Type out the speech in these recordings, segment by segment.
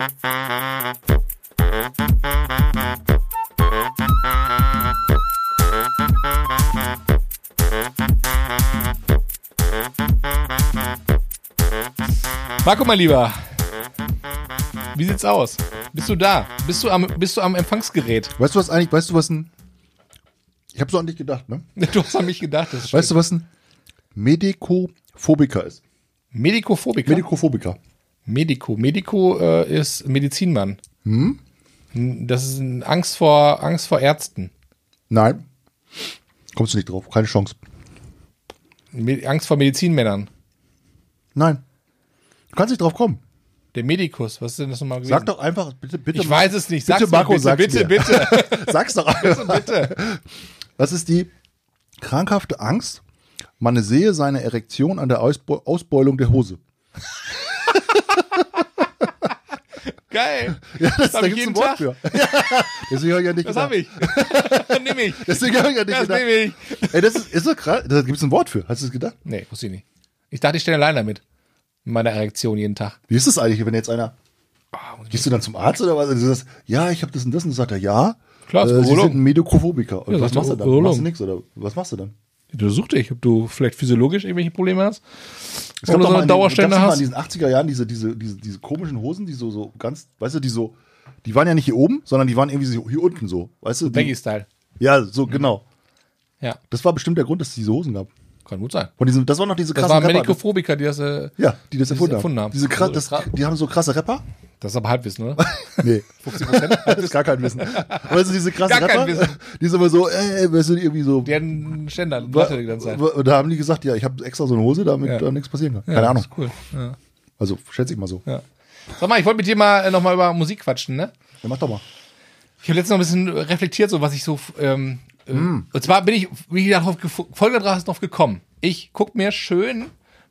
Marco, mein Lieber, wie sieht's aus? Bist du da? Bist du am, bist du am Empfangsgerät? Weißt du was eigentlich, weißt du was ein, ich habe so an dich gedacht, ne? Du hast an mich gedacht. Das Weißt du was ein Medikophobiker ist? Medikophobiker? Medikophobiker. Medico. Medico äh, ist Medizinmann. Hm? Das ist Angst vor, Angst vor Ärzten. Nein. Kommst du nicht drauf, keine Chance. Angst vor Medizinmännern. Nein. Du kannst nicht drauf kommen. Der Medikus, was ist denn das nochmal gewesen? Sag doch einfach, bitte, bitte. ich weiß es nicht. Bitte, Sag's Marco, mir, bitte, bitte, mir. bitte, Sag's doch einfach. bitte. Was ist die krankhafte Angst? Man sehe seine Erektion an der Ausbe Ausbeulung der Hose. Geil. Ja, das, hab da ich jeden ein Wort Tag. für. Deswegen habe ich ja nicht Das habe ich. Nimm ich. Deswegen habe ich ja nicht Das gedacht. nehme ich. Ey, das ist, ist so krass. Da gibt's ein Wort für. Hast du es gedacht? Nee, wusste ich nicht. Ich dachte, ich stelle allein damit. Mit meiner Erektion jeden Tag. Wie ist das eigentlich, wenn jetzt einer. Gehst du dann zum Arzt oder was? Also du sagst, ja, ich habe das und das und sagt er, ja. Klar, ist äh, Sie sind ein Medikophobiker. Und Ja, was machst du dann? Machst du nichts oder was machst du dann? Du such dich, ob du vielleicht physiologisch irgendwelche Probleme hast. Es Oder gab doch so eine gab's hast. in diesen 80er Jahren diese, diese, diese, diese komischen Hosen, die so, so ganz, weißt du, die so, die waren ja nicht hier oben, sondern die waren irgendwie so hier unten so, weißt du? Baggy-Style. ja, so, genau. Ja, Das war bestimmt der Grund, dass es diese Hosen gab. Kann gut sein. Von diesem, das waren noch diese Das krassen waren Rapper. Medikophobiker, die das, äh, Ja, die das erfunden, das erfunden haben. Diese kra das, die haben so krasse Rapper? das ist aber Halbwissen, oder? Nee, 50 Prozent? das ist gar kein Wissen. Aber weißt du, diese krassen Gar Rapper, Wissen. die sind immer so, äh, weißt du, irgendwie so. Die einen Ständer, Zeit. Und da haben die gesagt, ja, ich habe extra so eine Hose, damit Ja. da nichts passieren kann. Ja, Keine das Ahnung. Ist cool. Ja. Also schätze ich mal so. Ja. Sag mal, ich wollte mit dir mal äh, nochmal über Musik quatschen, ne? Ja, mach doch mal. Ich habe letztens noch ein bisschen reflektiert, so was ich so. Ähm, äh, Hm. Und zwar bin ich, wie ich darauf gef- folgender drauf gekommen. Ich guck mir schön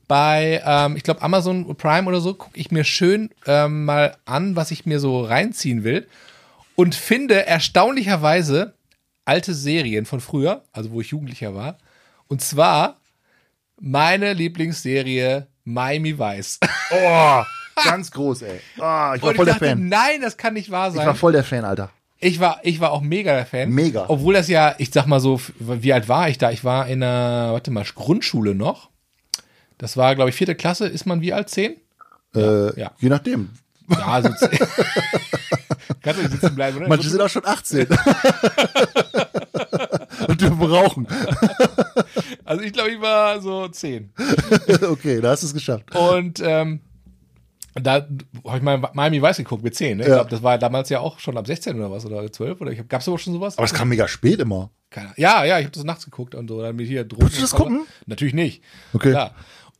bei, ähm, ich glaube, Amazon Prime oder so, gucke ich mir schön ähm, mal an, was ich mir so reinziehen will. Und finde erstaunlicherweise alte Serien von früher, also wo ich Jugendlicher war. Und zwar meine Lieblingsserie Miami Vice. Oh, ganz groß, ey. Ah, ich war Und voll ich der dachte, Fan. nein, das kann nicht wahr Ich sein. war voll der Fan, Alter. Ich war, ich war auch mega der Fan. Mega. Obwohl das ja, ich sag mal so, wie alt war ich da? Ich war in einer, warte mal, Grundschule noch. Das war, glaube ich, vierte Klasse. Ist man wie alt? Zehn? Äh, ja. Je nachdem. Ja, so zehn. Kannst du nicht sitzen bleiben, oder? Manche sind auch schon 18. Und dürfen rauchen. Also ich glaube, ich war so zehn. okay, da hast du es geschafft. Und ähm, da habe ich mal Miami Vice geguckt mit zehn. Ne? Ich Ja. glaube, das war damals ja auch schon ab 16 oder was, oder 12. Oder gab es aber schon sowas? Aber es kam mega spät immer. Keine, ja, ja, ich habe das nachts geguckt und so. Dann mit hier Drogen. Würdest du das gucken? Natürlich nicht. Okay. Klar.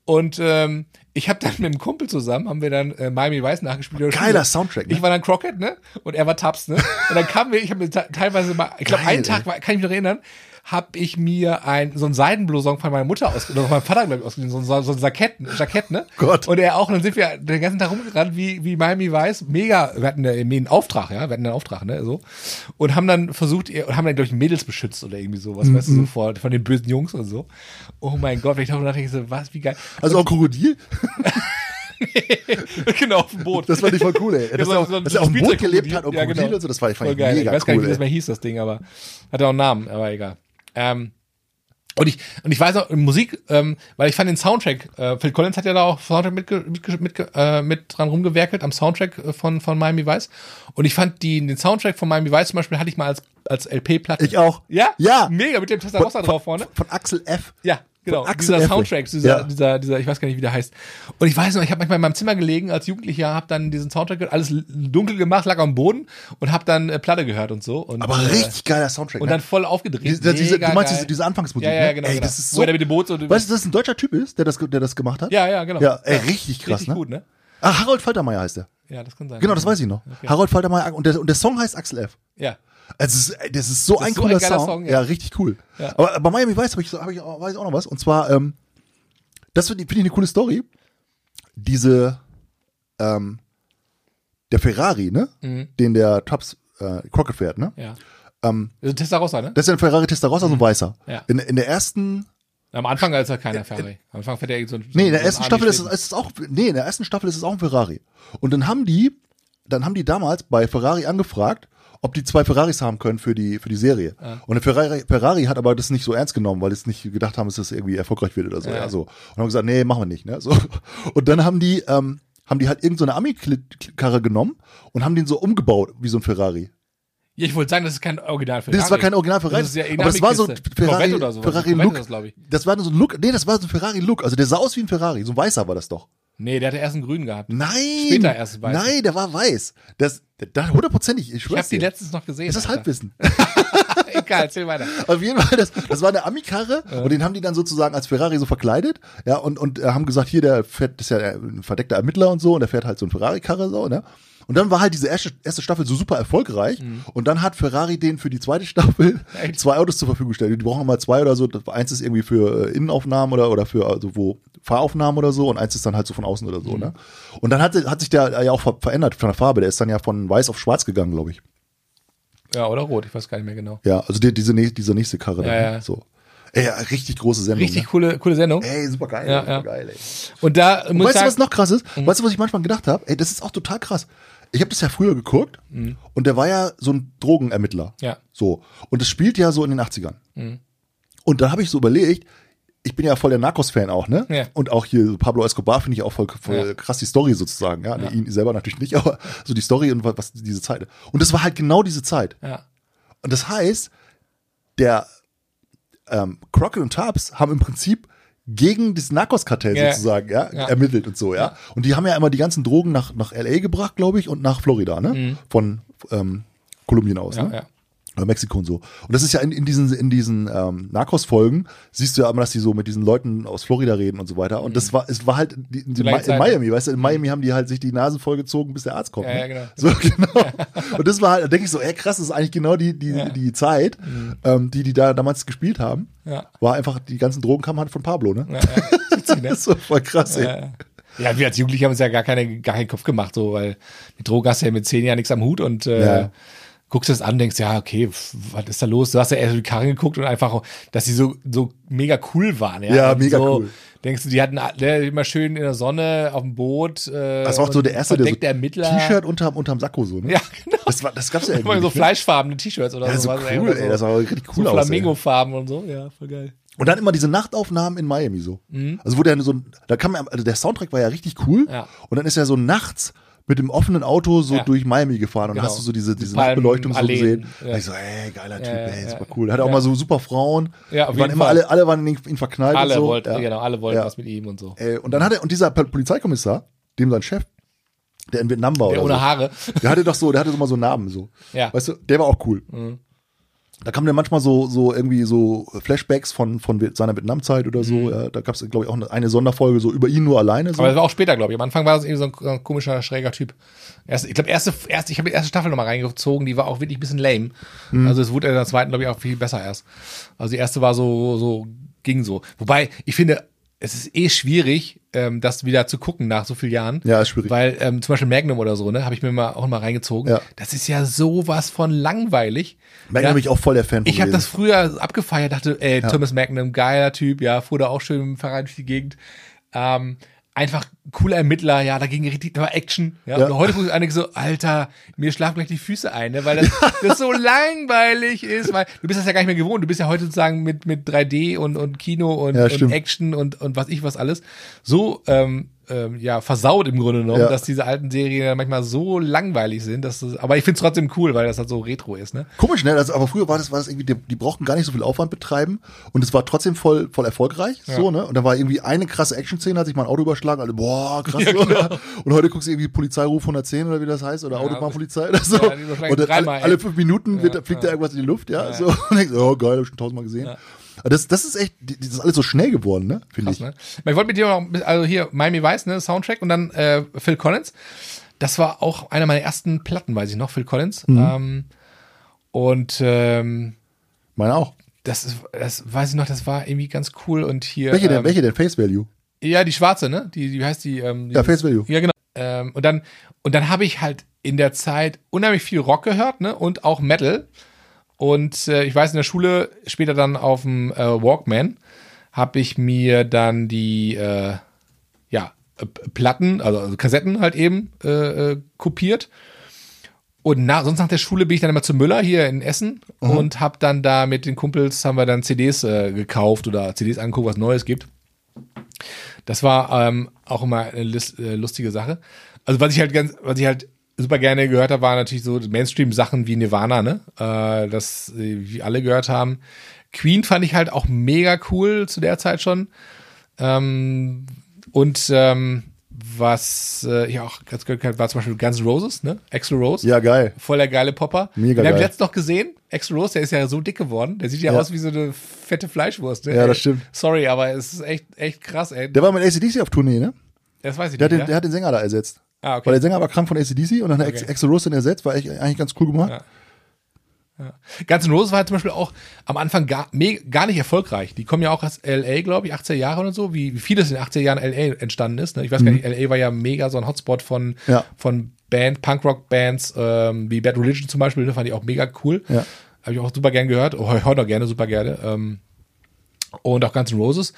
Und ähm, ich habe dann mit einem Kumpel zusammen, haben wir dann äh, Miami Vice nachgespielt. Geiler. Soundtrack, ne? Ich war dann Crockett, ne? Und er war Tubbs, ne? Und dann kamen wir, ich habe mir te- teilweise mal, ich glaube, einen Tag, war, kann ich mich noch erinnern, habe ich mir ein, so ein Seidenblouson von meiner Mutter ausgeliehen, oder von meinem Vater, glaube ich, ausgeliehen, so, ein- so ein Jackett, Jackett, ne? Gott. Und er auch, und dann sind wir den ganzen Tag rumgerannt, wie, wie Miami Vice, mega, wir hatten einen Auftrag, ja, wir hatten einen Auftrag, ne, so. Und haben dann versucht, und haben dann, glaube ich, Mädels beschützt oder irgendwie sowas, weißt du, so vor, von den bösen Jungs und so. Oh mein Gott, wenn ich darüber nachdenke, so, was, wie geil. Also auch Krokodil? genau, auf dem Boot. Das fand ich voll cool, ey. Dass so- er auch, so ein dass er auf dem Boot gelebt hat und Ja, genau. und so, das war, fand Voll ich geil. mega ich weiß gar nicht, cool, wie das mehr hieß, das Ding, aber hat ja auch einen Namen, aber egal. Ähm, und ich, und ich weiß auch, Musik, ähm, weil ich fand den Soundtrack, äh, Phil Collins hat ja da auch Soundtrack mit, mit, mit, äh, mit dran rumgewerkelt, am Soundtrack äh, von, von Miami Vice. Und ich fand die, den Soundtrack von Miami Vice zum Beispiel hatte ich mal als, als LP-Platte. Ich auch. Ja? Ja. Mega, mit dem Testarossa drauf vorne. Von Axel F. Ja, genau. Axel Dieser. Soundtrack, dieser, Ja. dieser, dieser, ich weiß gar nicht, wie der heißt. Und ich weiß noch, ich habe manchmal in meinem Zimmer gelegen als Jugendlicher, habe dann diesen Soundtrack gehört, alles dunkel gemacht, lag am Boden und habe dann äh, Platte gehört und so. Und, Aber äh, richtig geiler Soundtrack. Und ne? dann voll aufgedreht. diese, diese, du meinst diese, diese Anfangsmusik, Ja, ja, ne? genau, Ey, genau. das ist Wo so. er da mit dem Boot so- weißt du, dass das ein deutscher Typ ist, der das, der das gemacht hat? Ja, ja, genau. Ja, ey, richtig krass, Richtig ne? gut, ne? Ah, Harold Faltermeier heißt er. Ja, das kann sein. Genau, das weiß ich noch. Harold Faltermeier und der, und der Song heißt Axel F. Ja. Also, ist, das ist so Das ein ist so cooler ein geiler Song. Song, ja. ja. richtig cool. Ja. Aber bei Miami Vice habe ich, so- hab ich auch, weiß ich auch noch was. Und zwar, ähm, das finde ich, find ich eine coole Story. Diese, ähm, der Ferrari, ne? Den der Tubbs äh, Crockett fährt, ne? Ja. Ähm, Also Testarossa, ne? das ist ja ein Ferrari Testarossa, so ein weißer. Ja. In, in der ersten, Am Anfang als er keiner Ferrari. Am Anfang fährt er so ein nee, in der so ein ersten Staffel ist es, ist es auch, nee, in der ersten Staffel ist es auch ein Ferrari. Und dann haben die dann haben die damals bei Ferrari angefragt, ob die zwei Ferraris haben können für die, für die Serie. Und der Ferrari, Ferrari hat aber das nicht so ernst genommen, weil es nicht gedacht haben, dass das irgendwie erfolgreich wird oder so. Ja. so. Und haben gesagt, nee, machen wir nicht. Ne? So. Und dann haben die, ähm, haben die halt irgendeine so Ami-Karre genommen und haben den so umgebaut wie so ein Ferrari. Ja, ich wollte sagen, das ist kein Original Ferrari. Das war kein Original Ferrari. Das ist ja aber das war so Ferrari Ferrari, Look. das. Das war so ein Look. Nee, das war so ein Ferrari Look. Also der sah aus wie ein Ferrari. So ein weißer war das doch. Nee, der hatte erst einen grünen gehabt. Nein. Später erst weiß. Nein, der war weiß. Das, das hundertprozentig. Ich Ich schwör's habe die dir. letztens noch gesehen. Das ist Alter. Halbwissen. Egal, erzähl weiter. Auf jeden Fall, das, das war eine Ami-Karre und den haben die dann sozusagen als Ferrari so verkleidet, ja, und, und äh, haben gesagt, hier, der fährt, das ist ja ein verdeckter Ermittler und so, und der fährt halt so ein Ferrari-Karre so, ne? Und dann war halt diese erste, erste Staffel so super erfolgreich und dann hat Ferrari den für die zweite Staffel Mhm. Echt? zwei Autos zur Verfügung gestellt. Die brauchen mal zwei oder so. Eins ist irgendwie für äh, Innenaufnahmen oder, oder für also wo Fahraufnahmen oder so und eins ist dann halt so von außen oder Mhm. so, ne? Und dann hat, hat sich der ja auch ver verändert von der Farbe. Der ist dann ja von weiß auf schwarz gegangen, glaube ich. Ja, oder rot, ich weiß gar nicht mehr genau. Ja, also die, diese, diese nächste Karre. Ja, dann, ja. So. Ey, richtig große Sendung. Richtig Ne? coole, coole Sendung. Ey, super geil. Ja, super ja. geil, ey. Und da Und weißt du, was noch krass ist? Weißt du, was ich manchmal gedacht habe? Ey, das ist auch total krass. Ich habe das ja früher geguckt und der war ja so ein Drogenermittler. Ja. So. Und das spielt ja so in den 80ern. Und da habe ich so überlegt, ich bin ja voll der Narcos-Fan auch, ne? Ja. Und auch hier Pablo Escobar finde ich auch voll, voll Ja. krass die Story sozusagen, ja. Nee, Ihn selber natürlich nicht, aber so die Story und was, was diese Zeit. Und das war halt genau diese Zeit. ja, Und das heißt, der ähm, Crockett und Tubbs haben im Prinzip gegen das Narcos-Kartell Ja. sozusagen ja, Ja. ermittelt und so, ja? Und die haben ja immer die ganzen Drogen nach, nach L.A. gebracht, glaube ich, und nach Florida, ne? Von ähm, Kolumbien aus, ja, ne? Ja. Oder Mexiko und so. Und das ist ja in, in diesen, in diesen ähm, Narcos-Folgen, siehst du ja immer, dass die so mit diesen Leuten aus Florida reden und so weiter. Und das war, es war halt die, die, in Zeit. Miami, weißt du, in Miami haben die halt sich die Nase vollgezogen, bis der Arzt kommt. Ja, ne? ja, genau. So, genau. Und das war halt, da denke ich so, ey, krass, das ist eigentlich genau die, die, die Zeit, ähm, die die da damals gespielt haben. Ja. War einfach, die ganzen Drogen kamen halt von Pablo, ne? Ja, ja. Das ist so voll krass, ey. Ja. Ja, wir als Jugendliche haben uns ja gar, keine, gar keinen Kopf gemacht, so, weil mit Drogen hast du ja mit zehn Jahren nichts am Hut und äh, Ja. Guckst das an, denkst, ja, okay, was ist da los? Du hast ja erst die Karren geguckt und einfach, dass die so, so mega cool waren. Ja, Ja, Und mega so, cool. Denkst du, die hatten alle immer schön in der Sonne auf dem Boot. Äh, Das war auch so der erste, der so. T-Shirt unterm, unterm Sakko so, ne? Ja, genau. Das, war, das gab's ja Immer irgendwie so ne? fleischfarbene T-Shirts oder Ja, so cool, oder ey, das sah richtig cool so aus. Flamingo-Farben und so, ja, voll geil. Und dann immer diese Nachtaufnahmen in Miami so. Mhm. Also wo der so, da kam ja, also der Soundtrack war ja richtig cool. Ja. Und dann ist er so nachts mit dem offenen Auto so Ja. durch Miami gefahren und Genau. hast du so diese, diese Palmen, Nachtbeleuchtung so Alleen, gesehen. ja. Ich so, ey, geiler Typ, Ja, ey, super cool. Hat auch mal so super Frauen. Ja, auf Die waren immer Fall. alle, alle waren in ihn verknallt Alle und so. wollten, ja. genau, alle wollten was mit ihm und so. Ey, und dann hatte, und dieser Polizeikommissar, dem sein Chef, der in Vietnam war Der oder ohne so, Haare. der hatte doch so, der hatte so mal so Namen so. Ja. Mhm. Weißt du, der war auch cool. Da kamen dann manchmal so, so irgendwie so Flashbacks von, von seiner Vietnamzeit oder so. Mhm. Ja, da gab es, glaube ich, auch eine, Sonderfolge so über ihn nur alleine. So. Aber das war auch später, glaube ich. Am Anfang war das irgendwie so ein, so ein komischer, schräger Typ. Erst, ich glaube, erste, erste, ich habe die erste Staffel nochmal reingezogen, die war auch wirklich ein bisschen lame. Mhm. Also es wurde in der zweiten, glaube ich, auch viel besser erst. Also die erste war so, so, ging so. Wobei, ich finde, es ist eh schwierig, ähm, das wieder zu gucken nach so vielen Jahren. Ja, ist schwierig. Weil ähm, zum Beispiel Magnum oder so, ne, habe ich mir mal auch mal reingezogen. Ja. Das ist ja sowas von langweilig. Magnum ja. bin ich auch voll der Fan von Ich habe das früher abgefeiert, dachte, ey, Thomas Magnum, geiler Typ, ja, fuhr da auch schön im Fahrrad durch die Gegend. Ähm, einfach cooler Ermittler, ja, da ging richtig, da war Action. Ja. Ja. Und heute guckt einige so, Alter, mir schlafen gleich die Füße ein, ne, weil das, das so langweilig ist, weil du bist das ja gar nicht mehr gewohnt. Du bist ja heute sozusagen mit, mit 3D und, und Kino und, Ja, und. Action und, und was ich was alles so ähm, ähm, ja, versaut im Grunde genommen, Ja. dass diese alten Serien manchmal so langweilig sind, dass das, aber ich find's trotzdem cool, weil das halt so retro ist, ne? Komisch, ne? Also, aber früher war das, war das irgendwie, die, die brauchten gar nicht so viel Aufwand betreiben und es war trotzdem voll, voll erfolgreich, so, ne? Und da war irgendwie eine krasse Action-Szene, hat sich mal ein Auto überschlagen, alle, boah, krass, Ja, so, genau. Und heute guckst du irgendwie Polizeiruf 110 oder wie das heißt, oder Autobahnpolizei oder so. Ja, und alle, alle fünf Minuten wird, Ja, fliegt ja. da irgendwas in die Luft, ja, so. Und denkst, oh geil, hab ich schon tausendmal gesehen. Aber Das, das ist echt, das ist alles so schnell geworden, ne? Finde ich. Ne? Ich wollte mit dir noch, also hier Miami Vice, ne, Soundtrack und dann äh, Phil Collins. Das war auch einer meiner ersten Platten, weiß ich noch, Phil Collins. Mhm. Ähm, und ähm, Meine auch. das, ist, das weiß ich noch, das war irgendwie ganz cool und hier. Welche ähm, denn, welche denn? Face Value? Ja, die schwarze, ne? Die, die wie heißt die? Ähm, die Ja, Face Value. Ja, genau. Ähm, und dann, und dann habe ich halt in der Zeit unheimlich viel Rock gehört, ne? Und auch Metal. Und äh, ich weiß, in der Schule, später dann auf dem äh, Walkman, habe ich mir dann die, äh, ja, äh, Platten, also, also Kassetten halt eben äh, äh, kopiert und na, sonst nach der Schule bin ich dann immer zu Müller hier in Essen und hab dann da mit den Kumpels haben wir dann CDs äh, gekauft oder CDs angeguckt, was Neues gibt. Das war ähm, auch immer eine äh, lustige Sache. Also was ich halt ganz, was ich halt super gerne gehört habe, waren natürlich so Mainstream-Sachen wie Nirvana, ne? Äh, das, äh, wie alle gehört haben. Queen fand ich halt auch mega cool zu der Zeit schon. Ähm, und ähm, was äh, ich auch ganz gehört habe, war zum Beispiel Guns N' Roses, ne? Axl Rose. Ja, geil. Voll der geile Popper. Mega Den habe ich letztens noch gesehen. Axl Rose, der ist ja so dick geworden. Der sieht ja, Ja. aus wie so eine fette Fleischwurst. Ne? Ja, das stimmt. Sorry, aber es ist echt, echt krass, ey. Der war mit ACDC auf Tournee, ne? Das weiß ich Der hat, nicht. den, der hat den Sänger da ersetzt. Ja? Ah, okay. Weil der Sänger war krank von ACDC und dann hat Okay. okay. Axel Rose den ersetzt, war echt, eigentlich ganz cool gemacht. Ja. Guns N' Roses war zum Beispiel auch am Anfang gar, gar nicht erfolgreich. Die kommen ja auch aus L.A., glaube ich, 80er Jahre oder so, wie, wie vieles in den 80er Jahren L.A. entstanden ist. Ne? Ich weiß gar nicht, L.A. war ja mega so ein Hotspot von, Mhm. Ja. von Band, Punkrock-Bands, ähm, wie Bad Religion zum Beispiel, ne? fand ich auch mega cool. Ja. Habe ich auch super gern gehört, oh, heute auch gerne, super gerne. Ähm, und auch Guns N' Roses.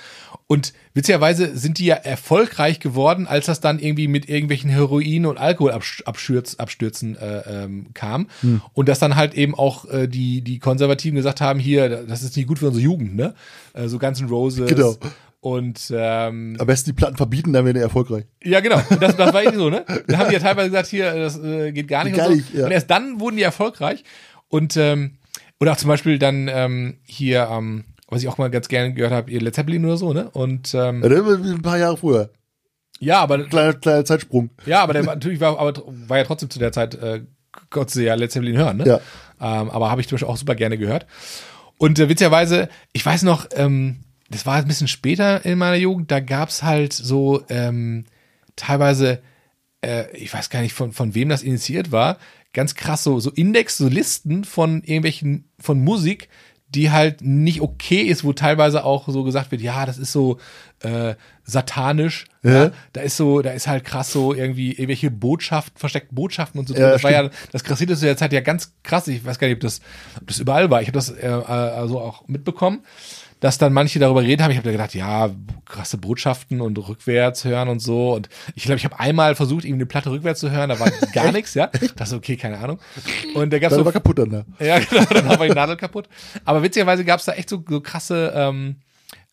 Und witzigerweise sind die ja erfolgreich geworden, als das dann irgendwie mit irgendwelchen Heroin- und Alkoholabstürzen äh, ähm, kam. Hm. Und dass dann halt eben auch äh, die, die Konservativen gesagt haben, hier, das ist nicht gut für unsere Jugend, ne? Äh, so Guns N' Roses. Genau. Und ähm, Am besten die Platten verbieten, dann werden die erfolgreich. ja, genau. Das, das war irgendwie so, ne? Dann haben die ja teilweise gesagt, hier, das äh, geht gar nicht. Gar und, so. nicht, ja. und erst dann wurden die erfolgreich. Und ähm, oder auch zum Beispiel dann ähm, hier, ähm, was ich auch mal ganz gerne gehört habe, ihr Led Zeppelin oder so, ne? Und ähm, ein paar Jahre früher. ja, aber Kleiner, kleiner Zeitsprung. ja, aber der war, natürlich war, aber war ja trotzdem zu der Zeit, äh, konntest du ja Led Zeppelin hören, ne? Ja. Ähm, aber habe ich zum Beispiel auch super gerne gehört. Und äh, witzigerweise, ich weiß noch, ähm, das war ein bisschen später in meiner Jugend, da gab's halt so ähm, teilweise, äh, ich weiß gar nicht, von, von wem das initiiert war, ganz krass so, so Index, so Listen von irgendwelchen, von Musik, die halt nicht okay ist, wo teilweise auch so gesagt wird, ja, das ist so äh, satanisch, ja. Ja. da ist so, da ist halt krass so irgendwie irgendwelche Botschaften, versteckte Botschaften und so. Ja, das war ja, das grassierte zu der Zeit ja ganz krass. Ich weiß gar nicht, ob das, ob das überall war. Ich habe das äh, äh, also auch mitbekommen, dass dann manche darüber reden haben. Ich habe da gedacht, ja, krasse Botschaften und rückwärts hören und so. Und ich glaube, ich habe einmal versucht, ihm eine Platte rückwärts zu hören, da war gar nichts, ja. Das ist okay, keine Ahnung. Und da gab's Dann so war kaputt dann da. ja, genau, dann war die Nadel kaputt. Aber witzigerweise gab es da echt so, so krasse, ähm,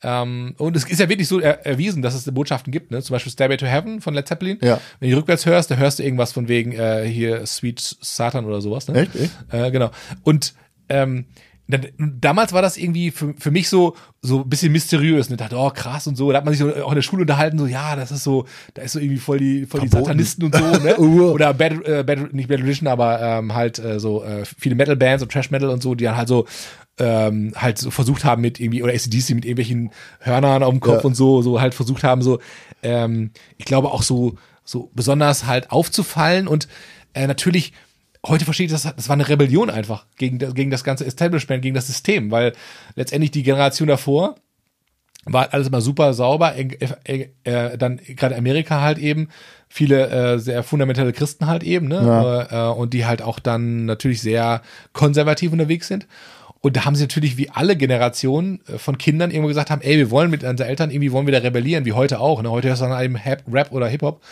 ähm, und es ist ja wirklich so er, erwiesen, dass es Botschaften gibt, ne? Zum Beispiel Stairway to Heaven von Led Zeppelin. Ja. Wenn du rückwärts hörst, da hörst du irgendwas von wegen äh, hier Sweet Satan oder sowas, ne? Echt? Echt? Äh, genau. Und ähm, damals war das irgendwie für, für mich so so ein bisschen mysteriös. Ne? Ich dachte, oh krass und so. Da hat man sich so auch in der Schule unterhalten, so ja, das ist so, da ist so irgendwie voll die voll die. Satanisten und so. Ne? Uh. Oder Bad, äh, Bad, nicht Bad Religion, aber ähm, halt äh, so äh, viele Metal-Bands und Trash-Metal und so, die dann halt so ähm, halt so versucht haben mit irgendwie, oder ACDC mit irgendwelchen Hörnern auf dem Kopf Ja. und so, so halt versucht haben, so, ähm, ich glaube auch so, so besonders halt aufzufallen und äh, natürlich heute verstehe ich das, das war eine Rebellion einfach gegen, das- gegen das ganze Establishment, gegen das System, weil letztendlich die Generation davor war alles immer super sauber, äh, äh, dann gerade Amerika halt eben, viele äh, sehr fundamentale Christen halt eben, ne? Ja. Und die halt auch dann natürlich sehr konservativ unterwegs sind. Und da haben sie natürlich wie alle Generationen von Kindern irgendwo gesagt haben, ey, wir wollen mit unseren Eltern irgendwie wollen wir da rebellieren, wie heute auch. Ne? Heute hörst du dann eben Rap oder Hip-Hop.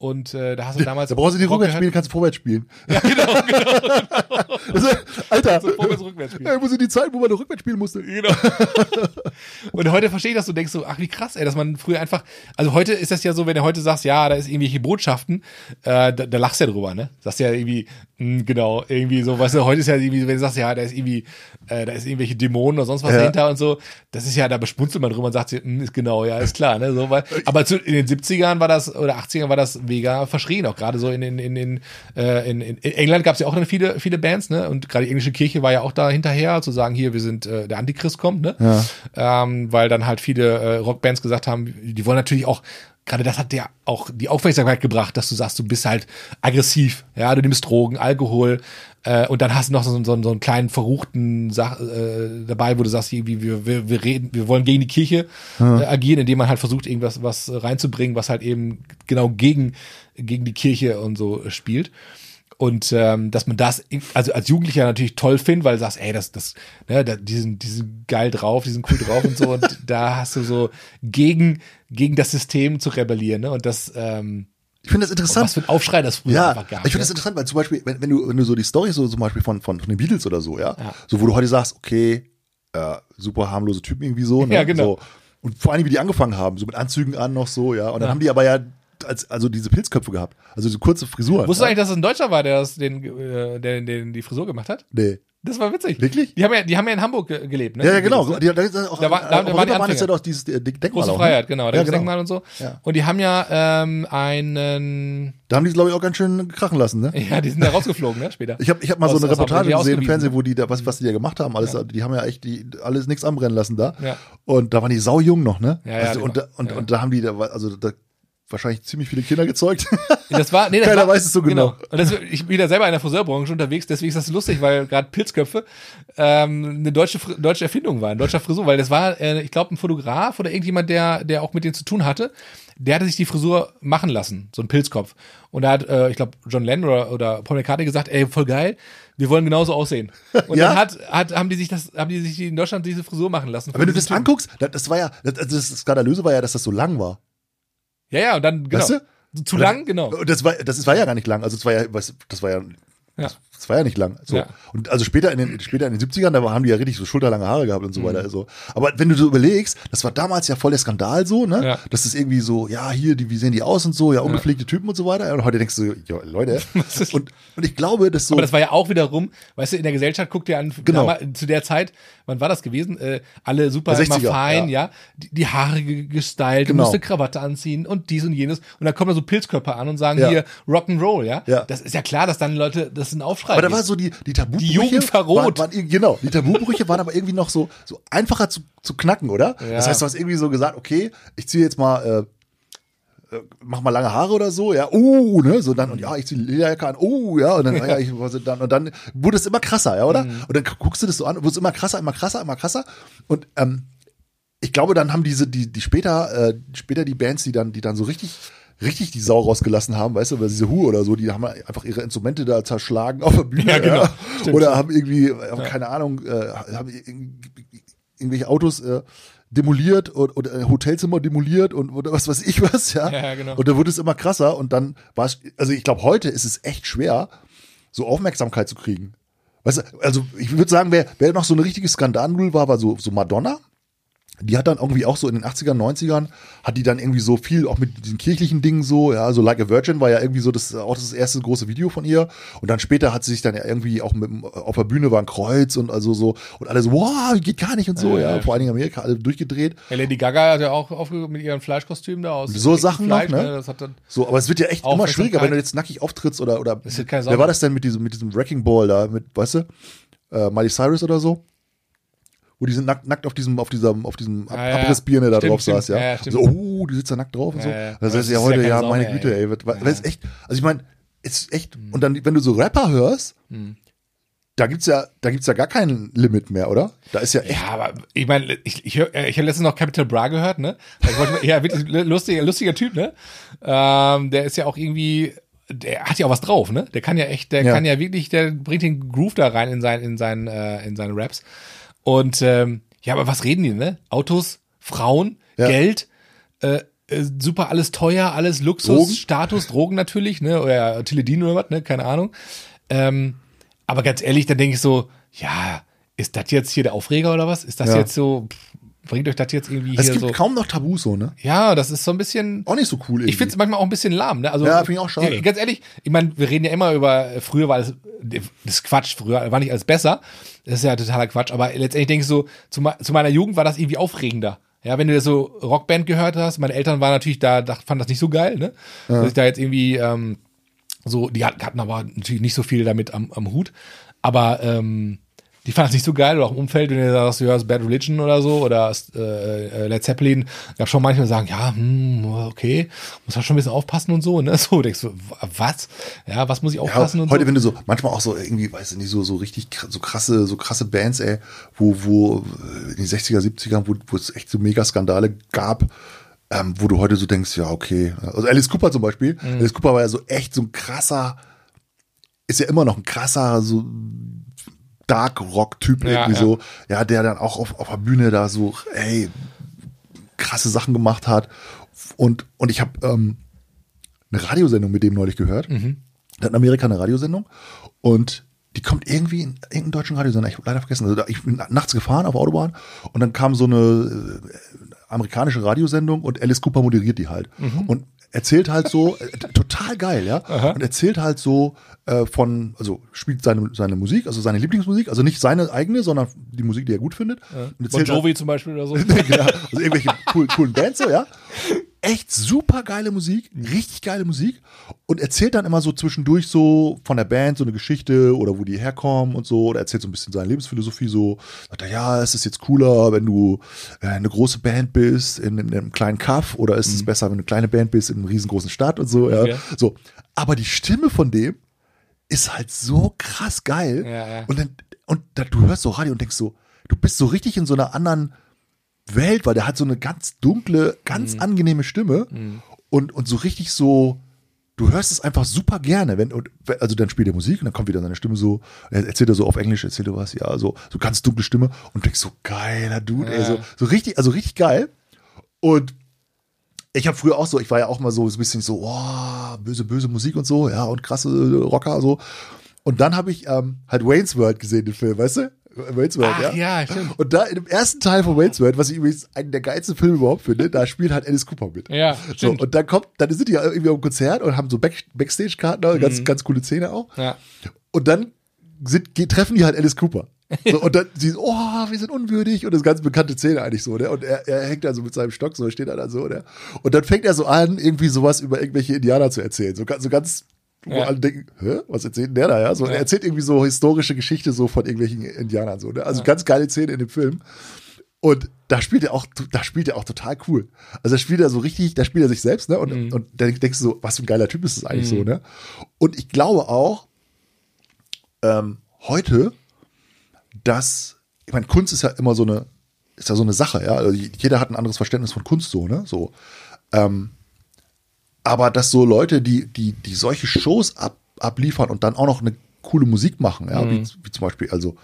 Und äh, da hast du damals. Da brauchst du die Rock rückwärts spielen, kannst du vorwärts spielen. Ja, genau, genau. Also, Alter, Vorwärts, rückwärts spielen. ja, wo sind die Zeiten, wo man noch rückwärts spielen musste? Genau. Und heute verstehe ich das, du denkst so, ach wie krass, ey, dass man früher einfach, also heute ist das ja so, wenn du heute sagst, ja, da ist irgendwelche Botschaften, äh, da, da lachst du ja drüber, ne? Sagst ja irgendwie, mh, genau, irgendwie so, weißt du, heute ist ja irgendwie, wenn du sagst, ja, da ist irgendwie, äh, da ist irgendwelche Dämonen oder sonst was Ja. dahinter und so, das ist ja, da bespunzelt man drüber und sagt, mh, ist genau, ja, ist klar, ne? So, weil, aber zu, in den 70ern war das, oder 80ern war das mega verschrien, auch gerade so in, in, in, in, äh, in, in England gab es ja auch dann viele, viele Bands, ne? Und gerade die englische Kirche war ja auch da hinterher, zu sagen, hier, wir sind, äh, der Antichrist kommt, ne? Ja. ähm, weil dann halt viele äh, Rockbands gesagt haben, die wollen natürlich auch, gerade das hat ja auch die Aufmerksamkeit gebracht, dass du sagst, du bist halt aggressiv, ja, du nimmst Drogen, Alkohol äh, und dann hast du noch so, so, so einen kleinen verruchten Sach, äh, dabei, wo du sagst, irgendwie, wir, wir, wir reden, wir wollen gegen die Kirche äh, agieren, indem man halt versucht, irgendwas was reinzubringen, was halt eben genau gegen, gegen die Kirche und so spielt. Und ähm, dass man das, also als Jugendlicher natürlich toll findet, weil du sagst, ey, das, das, ne, da, die sind, die sind geil drauf, die sind cool drauf und so. Und da hast du so gegen, gegen das System zu rebellieren, ne? Und das, ähm, Ich finde das interessant. Was für ein Aufschrei das früher Ja, einfach gab. ich finde das ne? interessant, weil zum Beispiel, wenn, wenn du, wenn du so die Story so zum Beispiel von, von, von den Beatles oder so, ja, Ja. so wo du heute sagst, okay, äh, super harmlose Typen irgendwie so, ne? Ja, genau. So. Und vor allem, wie die angefangen haben, so mit Anzügen an noch so, ja. Und dann Ja. haben die aber ja als, also diese Pilzköpfe gehabt, also so kurze Frisuren. Wusstest du ja? eigentlich, dass es ein Deutscher war, der das, den, äh, der, den die Frisur gemacht hat? Nee. Das war witzig. Wirklich? Die haben ja, die haben ja in Hamburg ge gelebt, ne? Ja, ja, Die genau. Die, da, auch, Da war- da- da waren die ist ja doch dieses äh, Denkmal Große auch, ne? Freiheit, genau. Da Ja, genau. Denkmal und so. Ja. Und die haben ja ähm, einen, Da haben die es, glaube ich, auch ganz schön krachen lassen, ne? ja, die sind da rausgeflogen, ne, später. Ich habe ich hab mal Aus- so eine Reportage die gesehen im. Fernsehen, wo die da, was, was die da gemacht haben, alles, die haben ja echt die, alles nichts anbrennen lassen da. Ja. Und da waren die saujung noch, ne? Ja, ja, also, die und, und, ja. und da haben die da, also da wahrscheinlich ziemlich viele Kinder gezeugt. Das war, nee, das Keiner war, weiß es so genau. Und das, ich bin ja selber in der Friseurbranche unterwegs, deswegen ist das lustig, weil gerade Pilzköpfe ähm, eine deutsche deutsche Erfindung war, ein deutscher Frisur, weil das war, äh, ich glaube, ein Fotograf oder irgendjemand, der der auch mit denen zu tun hatte, der hatte sich die Frisur machen lassen, so ein Pilzkopf. Und da hat, äh, ich glaube, John Lennon oder, oder Paul McCartney gesagt, ey, voll geil, wir wollen genauso aussehen. Und Ja? dann hat, hat, haben die sich das, haben die sich in Deutschland diese Frisur machen lassen. Aber wenn du das Typen. anguckst, das, das war ja, das, das Skandalöse war ja, dass das so lang war. Ja, ja, und dann, genau. Weißt du? Zu lang, genau. Und Das war, das war ja gar nicht lang. Also, das war ja, was, das war ja, Ja. das war ja nicht lang. So. Ja. Und also später in den, später in den 70ern, da haben die ja richtig so schulterlange Haare gehabt und so Mhm. weiter. Also. Aber wenn du so überlegst, das war damals ja voll der Skandal so, ne? Ja. Das ist irgendwie so, ja, hier, die, wie sehen die aus und so, ja, ungepflegte Typen und so weiter. Und heute denkst du, ja, Leute. und, und ich glaube, dass so. Aber das war ja auch wiederum, weißt du, in der Gesellschaft guckt ihr an, Genau. damals, zu der Zeit, wann war das gewesen? Äh, alle super Der immer 60er, fein, ja. ja. Die, die Haare ge- gestylt, Genau. musste Krawatte anziehen und dies und jenes. Und dann kommen da so Pilzkörper an und sagen Ja. hier Rock'n'Roll, ja? Ja. Das ist ja klar, dass dann Leute, das ist ein Aufschrei. aber da war so die, die Tabubrüche. Die Jugend verroht. Waren, waren, genau, die Tabubrüche waren aber irgendwie noch so, so einfacher zu, zu knacken, oder? Ja. Das heißt, du hast irgendwie so gesagt, okay, ich ziehe jetzt mal, äh, äh, mach mal lange Haare oder so, ja, uh, ne, so dann, und ja, ich ziehe Lederjacke an, uh, ja, und dann, ja, ich, dann, und dann wurde es immer krasser, ja, oder? Mhm. Und dann guckst du das so an, wurde es immer krasser, immer krasser, immer krasser, und, ähm, ich glaube, dann haben diese, die, die später, äh, später die Bands, die dann, die dann so richtig, richtig die Sau rausgelassen haben, weißt du, weil diese Hu oder so, die haben einfach ihre Instrumente da zerschlagen auf der Bühne. Ja, genau. Stimmt. Oder haben irgendwie, äh, keine Ahnung, äh, haben irgendwelche Autos äh, demoliert und, oder äh, Hotelzimmer demoliert und oder was weiß ich was, ja. Ja, ja, genau. Und da wurde es immer krasser und dann war es, also ich glaube, heute ist es echt schwer, so Aufmerksamkeit zu kriegen. Weißt du, also ich würde sagen, wer, wer noch so eine richtige Skandalnull war, war so, so Madonna. Die hat dann irgendwie auch so in den 80ern, 90ern, hat die dann irgendwie so viel, auch mit diesen kirchlichen Dingen so, ja, so Like a Virgin war ja irgendwie so das, auch das erste große Video von ihr. Und dann später hat sie sich dann ja irgendwie auch mit, auf der Bühne war ein Kreuz und also so, und alle so, wow, geht gar nicht und so, Ja, ja, ja, vor allen Dingen Amerika, alle durchgedreht. Ja, Lady Gaga hat ja auch aufgehört mit ihrem Fleischkostüm da aus. So Sachen Fleisch, noch, ne? Das hat dann, So, aber es wird ja echt immer schwieriger, wenn du jetzt nackig auftrittst oder, oder, wer war das denn mit diesem, mit diesem Wrecking Ball da, mit, weißt du, äh, Miley Cyrus oder so? Wo die sind nackt, nackt auf diesem, auf diesem, auf diesem Ab Ah, ja. Abrissbirne da Stimmt, drauf stimmt. saß, ja. Ja, ja, so, oh, die sitzt da nackt drauf und so. Ja, ja. Das Das heißt ist ja ja heute, ja, meine mehr, Güte, ey. ey, weil, weil es echt, also ich meine, ist echt, und dann, wenn du so Rapper hörst, Hm. da gibt's ja, da gibt's ja gar kein Limit mehr, oder? Da ist ja echt, Ja, aber ich meine, ich, ich, hör- äh, ich habe letztens noch Capital Bra gehört, ne? Wollte mal- ja, wirklich lustiger, lustiger Typ, ne? Ähm, der ist ja auch irgendwie, der hat ja auch was drauf, ne? Der kann ja echt, der Ja. kann ja wirklich, der bringt den Groove da rein in sein, in seinen, äh, in seine Raps. Und ähm, ja, aber was reden die, ne? Autos, Frauen, Ja. Geld, äh, äh, super alles teuer, alles Luxus, Drogen? Status, Drogen natürlich, ne? Oder Teledin oder was, ne? Keine Ahnung. Ähm, aber ganz ehrlich, dann denke ich so, ja, ist das jetzt hier der Aufreger oder was? Ist das Ja. jetzt so, pff, bringt euch das jetzt irgendwie es hier gibt so? kaum noch Tabus so, ne? Ja, das ist so ein bisschen. Auch nicht so cool irgendwie. Ich finde es manchmal auch ein bisschen lahm, ne? Also, Ja, finde ich auch schade. äh, Ganz ehrlich, ich meine, wir reden ja immer über, äh, früher war alles, das ist Quatsch, früher war nicht alles besser. Das ist ja totaler Quatsch, aber letztendlich denke ich so, zu, zu meiner Jugend war das irgendwie aufregender. Ja, wenn du so Rockband gehört hast, meine Eltern waren natürlich da, dacht, fanden das nicht so geil, ne? Dass ich da jetzt irgendwie, ähm, so, die hatten hatten aber natürlich nicht so viel damit am, am Hut, aber ähm, die fanden das nicht so geil oder auch im Umfeld, wenn du sagst, ja, ist Bad Religion oder so oder äh, äh, Led Zeppelin, gab schon manchmal sagen, ja, hm, okay, muss halt schon ein bisschen aufpassen und so, ne? So denkst du, was? Ja, was muss ich Ja, aufpassen und heute, so? wenn du so, manchmal auch so irgendwie, weiß ich nicht, so, so richtig so krasse, so krasse Bands, ey, wo, wo äh, in den 60er, 70ern, wo, wo es echt so mega Skandale gab, ähm, wo du heute so denkst, ja, okay. Also Alice Cooper zum Beispiel. Mhm. Alice Cooper war ja so echt so ein krasser, ist ja immer noch ein krasser, so Dark Rock-Typ Ja, irgendwie ja. so, ja, der dann auch auf, auf der Bühne da so, ey, krasse Sachen gemacht hat. Und, und ich habe, ähm, eine Radiosendung mit dem neulich gehört. Mhm. Der hat in Amerika eine Radiosendung und die kommt irgendwie in irgendeinen deutschen Radiosender. Ich habe leider vergessen. Also ich bin nachts gefahren auf Autobahn und dann kam so eine äh, amerikanische Radiosendung und Alice Cooper moderiert die halt. Mhm. Und erzählt halt so, äh, total geil, ja. Und erzählt halt so äh, von, also spielt seine, seine Musik, also seine Lieblingsmusik, also nicht seine eigene, sondern die Musik, die er gut findet. Und Bon halt- Jovi zum Beispiel oder so. genau, also irgendwelche coolen, coolen Bands so, ja. Echt super geile Musik, richtig geile Musik und erzählt dann immer so zwischendurch so von der Band so eine Geschichte oder wo die herkommen und so oder erzählt so ein bisschen seine Lebensphilosophie so, sagt er, ja, es ist jetzt cooler, wenn du äh, eine große Band bist in, in einem kleinen Kaff oder ist es besser, wenn du eine kleine Band bist in einer riesengroßen Stadt und so, ja. Okay. So, aber die Stimme von dem ist halt so krass geil Ja, ja. und dann und da, du hörst so Radio und denkst so, du bist so richtig in so einer anderen Welt, weil der hat so eine ganz dunkle, ganz Mhm. angenehme Stimme und, und so richtig so, du hörst es einfach super gerne, wenn, und, also dann spielt er Musik und dann kommt wieder seine Stimme so, er erzählt er so auf Englisch, erzählt er was, ja, so, so ganz dunkle Stimme und denkst so, geiler Dude, ey, so, so richtig, also richtig geil und ich habe früher auch so, ich war ja auch mal so ein bisschen so, oh, böse, böse Musik und so, ja, und krasse Rocker so. Und dann habe ich ähm, halt Wayne's World gesehen, den Film, weißt du? Wayne's World, Ach ja. ja, stimmt. Und da dem ersten Teil von Wayne's World, was ich übrigens einen der geilsten Filme überhaupt finde, da spielt halt Alice Cooper mit. Ja, So, stimmt. und dann kommt, dann sind die ja irgendwie am Konzert und haben so Back, Backstage-Karten, Mhm. ganz, ganz coole Szene auch. Ja. Und dann sind, treffen die halt Alice Cooper. So, und dann sie so, oh, wir sind unwürdig und das ganz bekannte Szene eigentlich so, ne? Und er, er hängt da so mit seinem Stock so, steht da dann so, ne? Und dann fängt er so an, irgendwie sowas über irgendwelche Indianer zu erzählen. So, so ganz, wo Ja. alle denken, hä, was erzählt denn der da, ja? So, Ja. er erzählt irgendwie so historische Geschichte so von irgendwelchen Indianern, so, ne? Also ganz geile Szene in dem Film. Und da spielt er auch, da spielt er auch total cool. Also da spielt er so richtig, da spielt er sich selbst, ne? Und, Mhm. und dann denkst du so, was für ein geiler Typ ist das eigentlich so, ne? Und ich glaube auch, ähm, heute, dass, ich meine, Kunst ist ja immer so eine, ist ja so eine Sache, ja. Also jeder hat ein anderes Verständnis von Kunst so, ne? So. Ähm, aber dass so Leute, die, die, die solche Shows ab, abliefern und dann auch noch eine coole Musik machen, ja, wie, wie zum Beispiel, also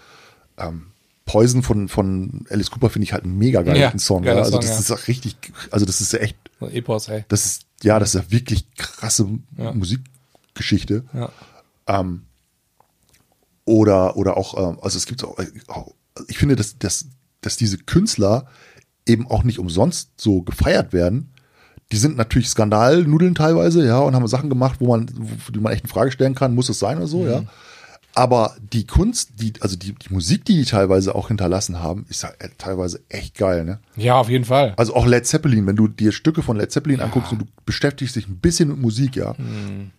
ähm, Poison von, von Alice Cooper finde ich halt einen mega geilen Ja, Song. Ja. Also Song, das ja. ist auch richtig, also das ist ja echt, So Epos, ey. das ist, ja, das ist ja wirklich krasse Ja. Musikgeschichte. Ähm, oder, oder auch, ähm, also es gibt auch, äh, auch ich finde, dass, dass, dass diese Künstler eben auch nicht umsonst so gefeiert werden. Die sind natürlich Skandalnudeln teilweise, ja, und haben Sachen gemacht, wo man, wo, die man echt in Frage stellen kann, muss es sein oder so, ja. Aber die Kunst, die, also die, die Musik, die die teilweise auch hinterlassen haben, ist ja äh, teilweise echt geil, ne? ja, auf jeden Fall. Also auch Led Zeppelin, wenn du dir Stücke von Led Zeppelin anguckst und du beschäftigst dich ein bisschen mit Musik, ja,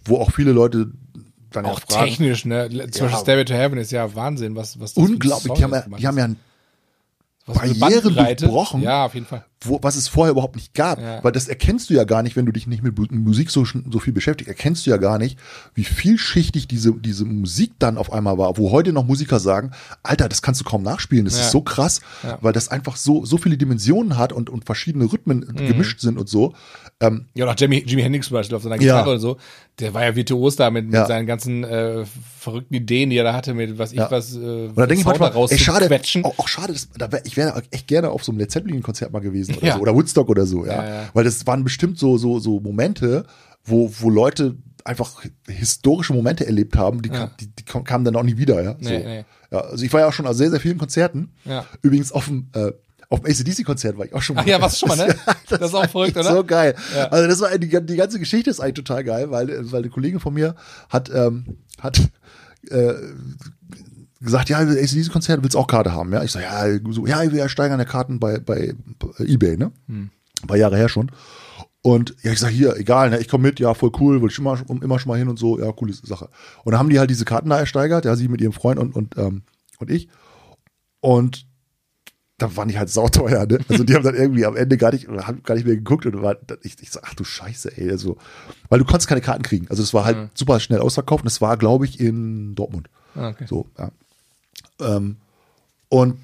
wo auch viele Leute dann Auch ja fragen, technisch, ne? Zum Beispiel Ja. Stairway to Heaven ist ja Wahnsinn, was, was das unglaublich, die haben, ja, die haben ja Was Barrieren durchbrochen. Ja, auf jeden Fall. wo, was es vorher überhaupt nicht gab. Ja. Weil das erkennst du ja gar nicht, wenn du dich nicht mit Musik so, so viel beschäftigst, erkennst du ja gar nicht, wie vielschichtig diese, diese Musik dann auf einmal war, wo heute noch Musiker sagen, Alter, das kannst du kaum nachspielen, das Ja. ist so krass, Ja. weil das einfach so, so viele Dimensionen hat und, und verschiedene Rhythmen Mhm. gemischt sind und so. Ähm, Ja, und auch Jimmy, Jimi Hendrix zum Beispiel auf seiner Ja. Gitarre und so. Der war ja virtuos da mit, mit Ja. seinen ganzen äh, verrückten Ideen, die er da hatte, mit was ich Ja. was. Äh, und da denke ich manchmal, ey, schade, auch, auch schade, das, da wär, ich wäre echt gerne auf so einem Led Zeppelin-Konzert mal gewesen oder Ja. so, oder Woodstock oder so, ja. Ja, ja. Weil das waren bestimmt so, so, so Momente, wo, wo Leute einfach historische Momente erlebt haben, die, Ja. kam, die, die kam- kamen dann auch nie wieder, ja. Nee, so. nee. ja. Also ich war ja auch schon auf sehr, sehr vielen Konzerten. Ja. Übrigens auf dem, äh, auf dem ACDC-Konzert war ich auch schon mal. Ach ja, warst du schon mal, ne? Das ist auch verrückt, oder? So geil. Ja. Also das war die, die ganze Geschichte ist eigentlich total geil, weil, weil eine Kollegin von mir hat, ähm, hat äh, gesagt, ja, ACDC-Konzert willst auch Karte haben, ja. Ich sag, ja, so, ja, wir steigern der Karten bei, bei, bei Ebay, ne? Ein paar Jahre her schon. Und ja, ich sag hier, egal, ne, ich komme mit, ja, voll cool, will ich immer, immer schon mal hin und so, ja, coole Sache. Und dann haben die halt diese Karten da ersteigert, ja, sie mit ihrem Freund und, und, ähm, und ich. Und da waren die halt sauteuer, ne? Also die haben dann irgendwie am Ende gar nicht, haben gar nicht mehr geguckt und war, ich, ich sag, ach du Scheiße, ey, also, weil du konntest keine Karten kriegen. Also es war halt super schnell ausverkauft und es war, glaube ich, in Dortmund. Ah, okay. So, ja. Ähm, und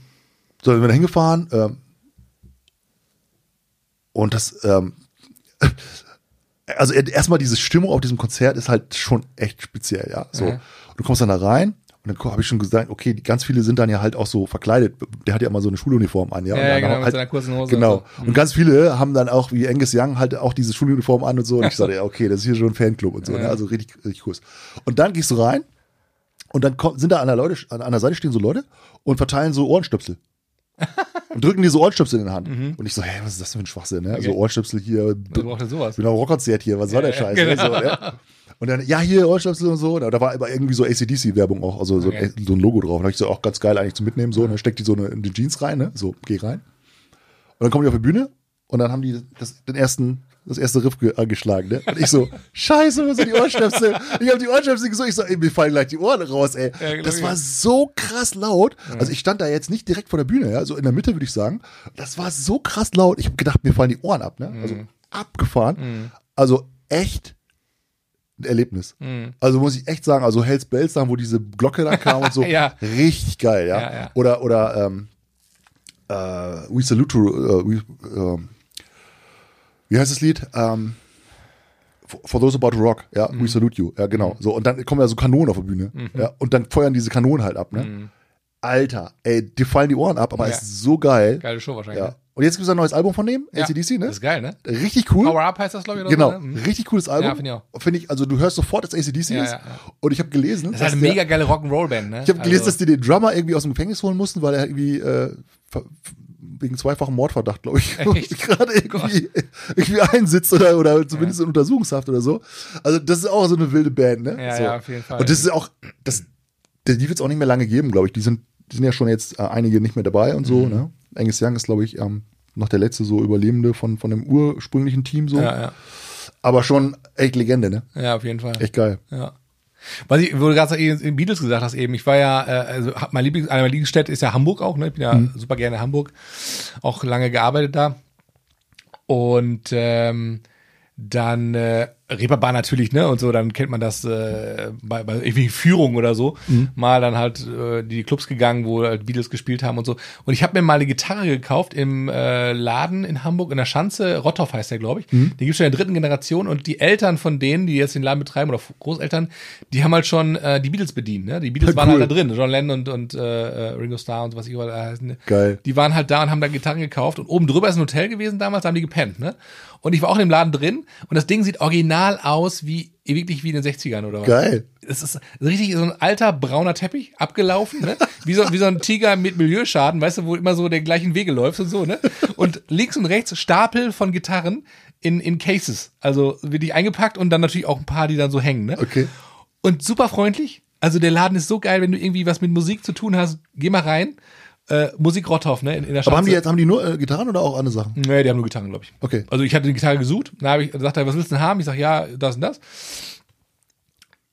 so sind wir da hingefahren, ähm, und das, ähm, also erstmal diese Stimmung auf diesem Konzert ist halt schon echt speziell, ja. So, Ja. du kommst dann da rein Und dann habe ich schon gesagt, okay, ganz viele sind dann ja halt auch so verkleidet. Der hat ja immer so eine Schuluniform an, ja. Ja, ja, genau, auch mit halt, seiner kurzen Hose Genau. und so. Und ganz viele haben dann auch, wie Angus Young, halt auch diese Schuluniform an und so. Und ich sagte, ja, okay, das ist hier schon ein Fanclub und so. Ne? Also richtig, richtig cool. Und dann gehst du rein und dann kommt, sind da an der, Leute, an, der Seite stehen so Leute und verteilen so Ohrenstöpsel. und drücken dir so Ohrenstöpsel in die Hand. Und ich so, hä, was ist das für ein Schwachsinn, ne? So Ohrstöpsel hier, Wer braucht denn sowas? bin auf Rockkonzert hier, was soll der Ja, Scheiß? genau. Ne? So, ne? Und dann, ja, hier Ohrstöpsel und so. Da war aber irgendwie so ACDC-Werbung auch, also so, Okay. ein, so ein Logo drauf. Da hab ich so auch ganz geil eigentlich zum Mitnehmen, so. Und dann steckt die so eine, in die Jeans rein, ne? So, geh rein. Und dann kommen die auf die Bühne und dann haben die das, den ersten, das erste Riff ge angeschlagen, ne? Und ich so, scheiße, wo sind die Ohrstöpsel? Ich habe die Ohrstöpsel gesucht, ich so, ey, mir fallen gleich die Ohren raus, ey. Ja, genau, das ja. war so krass laut. Also ich stand da jetzt nicht direkt vor der Bühne, ja, so in der Mitte würde ich sagen. Das war so krass laut. Ich habe gedacht, mir fallen die Ohren ab, ne? Also Mhm. abgefahren. Also echt ein Erlebnis. Mhm. Also muss ich echt sagen, also Hells Bells, wo diese Glocke da kam und so, Ja. richtig geil, ja. Ja, ja. Oder oder ähm, äh, We Salute to, äh, we, ähm, wie heißt das Lied? Ähm, for, those about to rock, ja, Mhm. We Salute You, ja genau. So und dann kommen ja so Kanonen auf die Bühne, ja, und dann feuern diese Kanonen halt ab, ne? Alter, ey, dir fallen die Ohren ab, aber Mhm. Ja. es ist so geil. Geile Show wahrscheinlich. Ja. ne? Und jetzt gibt es ein neues Album von dem, Ja. ACDC, ne? Das ist geil, ne? Richtig cool. Power Up heißt das, glaube ich, oder Genau, so, ne? Mhm. richtig cooles Album. Ja, finde ich auch. Finde ich, also du hörst sofort, dass ACDC Ja, ist. ja. Und ich habe gelesen, Das ist halt eine der- mega geile Rock'n'Roll-Band, ne? ich habe gelesen, also, dass die den Drummer irgendwie aus dem Gefängnis holen mussten, weil er irgendwie äh, wegen zweifachen Mordverdacht, glaube ich, gerade irgendwie, irgendwie einsitzt oder, oder zumindest in Untersuchungshaft oder so. Also das ist auch so eine wilde Band, ne? Ja, so. ja, auf jeden Fall. Und das ist auch, das, die wird es auch nicht mehr lange geben, glaube ich. Die sind, die sind ja schon jetzt äh, einige nicht mehr dabei und Mhm. so, ne? Angus Young ist, glaube ich, ähm, noch der letzte so Überlebende von, von dem ursprünglichen Team so. ja, ja. Aber schon echt Legende, ne? ja, auf jeden Fall. Echt geil. Ja. Was ich, wo du gerade in Beatles gesagt hast eben, ich war ja, äh, also mein Lieblings, eine meiner Lieblingsstädte ist ja Hamburg auch, ne? Ich bin ja Mhm. super gerne in Hamburg, auch lange gearbeitet da. Und ähm, dann äh, Reeperbahn natürlich, ne? Und so, dann kennt man das äh, bei, bei irgendwie Führungen oder so. Mhm. Mal dann halt äh, die Clubs gegangen, wo halt Beatles gespielt haben und so. Und ich habe mir mal eine Gitarre gekauft im äh, Laden in Hamburg in der Schanze. Rotthoff heißt der, glaube ich. Mhm. Den gibt's schon in der dritten Generation. Und die Eltern von denen, die jetzt den Laden betreiben oder Großeltern, die haben halt schon äh, die Beatles bedient. Ne? Die Beatles waren Cool. halt da drin. John Lennon und, und äh, äh, Ringo Starr und was ich überall heißen. Ne? Geil. Die waren halt da und haben da Gitarren gekauft. Und oben drüber ist ein Hotel gewesen damals, da haben die gepennt. Ne? Und ich war auch in dem Laden drin. Und das Ding sieht original aus wie wirklich wie in den 60ern oder was. Geil. Es ist richtig so ein alter brauner Teppich, abgelaufen, ne? Wie so, wie so ein Tiger mit Milieuschaden, weißt du, wo immer so der gleichen Wege läuft und so, ne? Und links und rechts Stapel von Gitarren in, in Cases. Also wirklich eingepackt und dann natürlich auch ein paar, die dann so hängen, ne? Okay. Und super freundlich. Also der Laden ist so geil, wenn du irgendwie was mit Musik zu tun hast, geh mal rein. Äh, Musik Rotthoff, ne? In, in der Aber haben die Schanze. jetzt, haben die nur äh, Gitarren oder auch andere Sachen? Nee, die haben nur Gitarren, glaube ich. Okay. Also ich hatte die Gitarre gesucht, da habe ich, sagt er, was willst du denn haben? Ich sag, ja, das und das.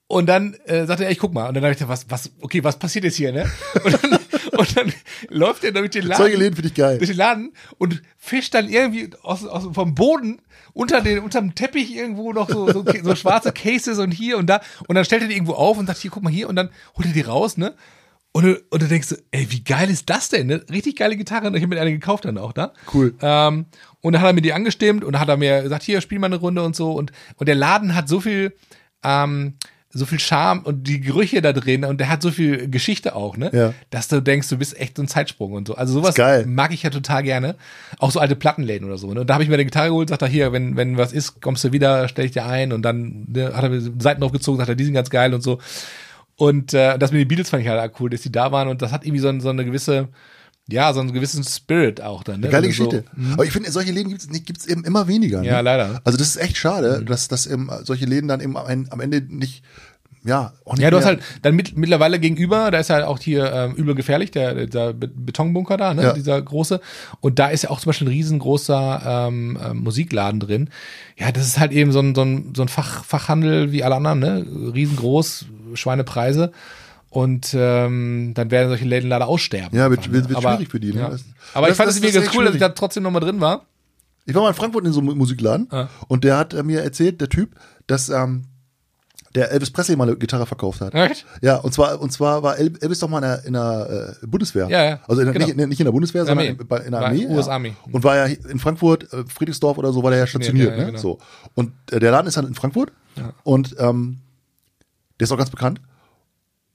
Und dann äh, sagte er, ich guck mal. Und dann habe ich gedacht, was, was, okay, was passiert jetzt hier, ne? Und dann, und dann läuft er durch den Laden. Solche Läden finde ich geil. Durch den Laden und fischt dann irgendwie aus, aus, vom Boden unter den, unterm Teppich irgendwo noch so, so, so schwarze Cases und hier und da. Und dann stellt er die irgendwo auf und sagt, hier, guck mal hier. Und dann holt er die raus, ne? Und, du- und du denkst, so, ey, wie geil ist das denn? Ne? Richtig geile Gitarre. Und ich habe mir eine gekauft dann auch, da. Cool. Ähm, und dann hat er mir die angestimmt und dann hat er mir gesagt, hier, spiel mal eine Runde und so. Und, und der Laden hat so viel, ähm, so viel Charme und die Gerüche da drin und der hat so viel Geschichte auch, ne? Ja. Dass du denkst, du bist echt so ein Zeitsprung und so. Also sowas mag ich ja total gerne. Auch so alte Plattenläden oder so. Ne? Und da habe ich mir eine Gitarre geholt, sagt er, hier, wenn, wenn was ist, kommst du wieder, stell ich dir ein und dann ne, hat er mir Seiten draufgezogen, sagt er, die sind ganz geil und so. Und äh, das mit den Beatles fand ich halt cool, dass die da waren und das hat irgendwie so, ein- so eine gewisse, ja, so einen gewissen Spirit auch dann. Ne? Geile Also Geschichte. Aber ich finde, solche Läden gibt es gibt's eben immer weniger. Ne? Ja, leider. Also das ist echt schade, dass, dass eben solche Läden dann eben am Ende nicht, ja, auch nicht Ja, du hast mehr- halt dann mit, mittlerweile gegenüber, da ist ja auch hier ähm, übel gefährlich, der, der Be- Betonbunker da, ne, Ja. dieser große. Und da ist ja auch zum Beispiel ein riesengroßer ähm, ähm, Musikladen drin. Ja, das ist halt eben so ein, so ein, so ein Fach, Fachhandel wie alle anderen, ne? Riesengroß, Schweinepreise. Und ähm, dann werden solche Läden leider aussterben. Ja, wird, einfach, wird, ne? wird Aber- schwierig für die. Ne? Ja. Aber das- ich fand es ist ganz cool, dass ich schwierig. da trotzdem nochmal drin war. Ich war mal in Frankfurt in so einem Musikladen Ah. und der hat äh, mir erzählt, der Typ, dass ähm, der Elvis Presley mal eine Gitarre verkauft hat. Echt? Ja, und zwar, und zwar war El- Elvis doch mal in der, in der äh, Bundeswehr. Ja, ja. Also in, Genau. nicht, nicht in der Bundeswehr, sondern in, der Armee. US ja. Army. Und war ja in Frankfurt, äh, Friedrichsdorf oder so, war der ja stationiert. Ja, ja, ne? genau. so. Und der Laden ist dann in Frankfurt und ähm, der ist auch ganz bekannt.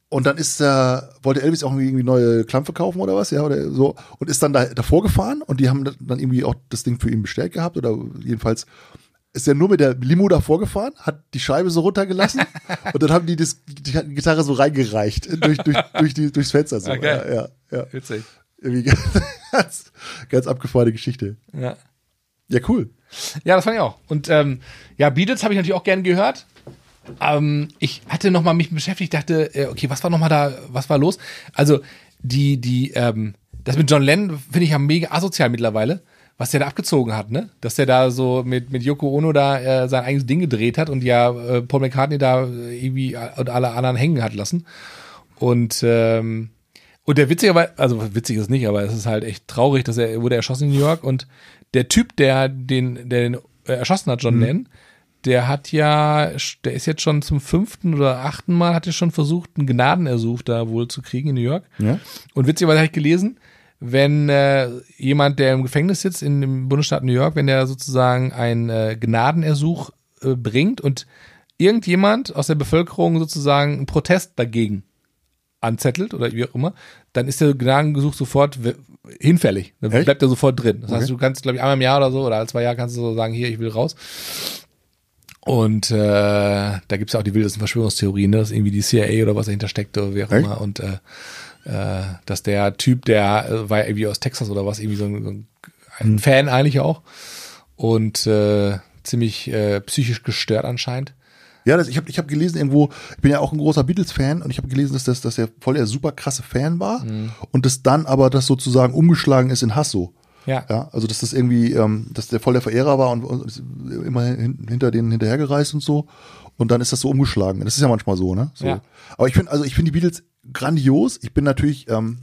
und dann ist der, wollte Elvis auch irgendwie neue Klampfe kaufen oder was, ja, oder so, und ist dann da, davor gefahren und die haben dann irgendwie auch das Ding für ihn bestellt gehabt oder jedenfalls ist er nur mit der Limo davor gefahren, hat die Scheibe so runtergelassen und dann haben die das, die Gitarre so reingereicht durch, durch, durch die, durchs Fenster. So. Okay. Ja, ja, ja. Witzig. Irgendwie ganz, ganz abgefahrene Geschichte. Ja. Ja, cool. Ja, das fand ich auch. Und ähm, ja, Beatles habe ich natürlich auch gern gehört. Ähm, ich hatte noch mal mich beschäftigt, dachte, äh, okay, was war noch mal da, was war los? Also die, die, ähm, das mit John Lennon finde ich ja mega asozial mittlerweile, was der da abgezogen hat, ne? Dass der da so mit mit Yoko Ono da äh, sein eigenes Ding gedreht hat und ja äh, Paul McCartney da irgendwie und alle anderen hängen hat lassen. Und ähm, und der witzigerweise, also witzig ist nicht, aber es ist halt echt traurig, dass er wurde erschossen in New York und der Typ, der den, der den äh, erschossen hat, John Lennon, der hat ja, der ist jetzt schon zum fünften oder achten Mal, hat er schon versucht, einen Gnadenersuch da wohl zu kriegen in New York. Ja. Und witzigerweise habe ich gelesen, wenn äh, jemand, der im Gefängnis sitzt in dem Bundesstaat New York, wenn der sozusagen einen äh, Gnadenersuch äh, bringt und irgendjemand aus der Bevölkerung sozusagen einen Protest dagegen anzettelt oder wie auch immer, dann ist der Gnadengesuch sofort hinfällig. Dann Echt? bleibt er sofort drin. Das heißt, Okay. du kannst, glaube ich, einmal im Jahr oder so oder alle zwei Jahre kannst du so sagen, hier, ich will raus. Und äh, da gibt's ja auch die wildesten Verschwörungstheorien, ne? dass irgendwie die CIA oder was dahinter steckt oder wie auch Echt? immer. Und äh, äh, dass der Typ, der äh, war irgendwie aus Texas oder was, irgendwie so ein, so ein, ein Fan eigentlich auch. Und äh, ziemlich äh, psychisch gestört anscheinend. Ja, das, ich habe ich hab gelesen irgendwo, ich bin ja auch ein großer Beatles-Fan und ich habe gelesen, dass, das, dass er voll der super krasse Fan war und das dann aber das sozusagen umgeschlagen ist in Hass so. Ja. Ja, also dass das irgendwie, ähm, dass der voll der Verehrer war und, und immer hin, hinter denen hinterhergereist und so. Und dann ist das so umgeschlagen. Das ist ja manchmal so, ne? So. Ja. Aber ich finde, also ich finde die Beatles grandios. Ich bin natürlich, ähm,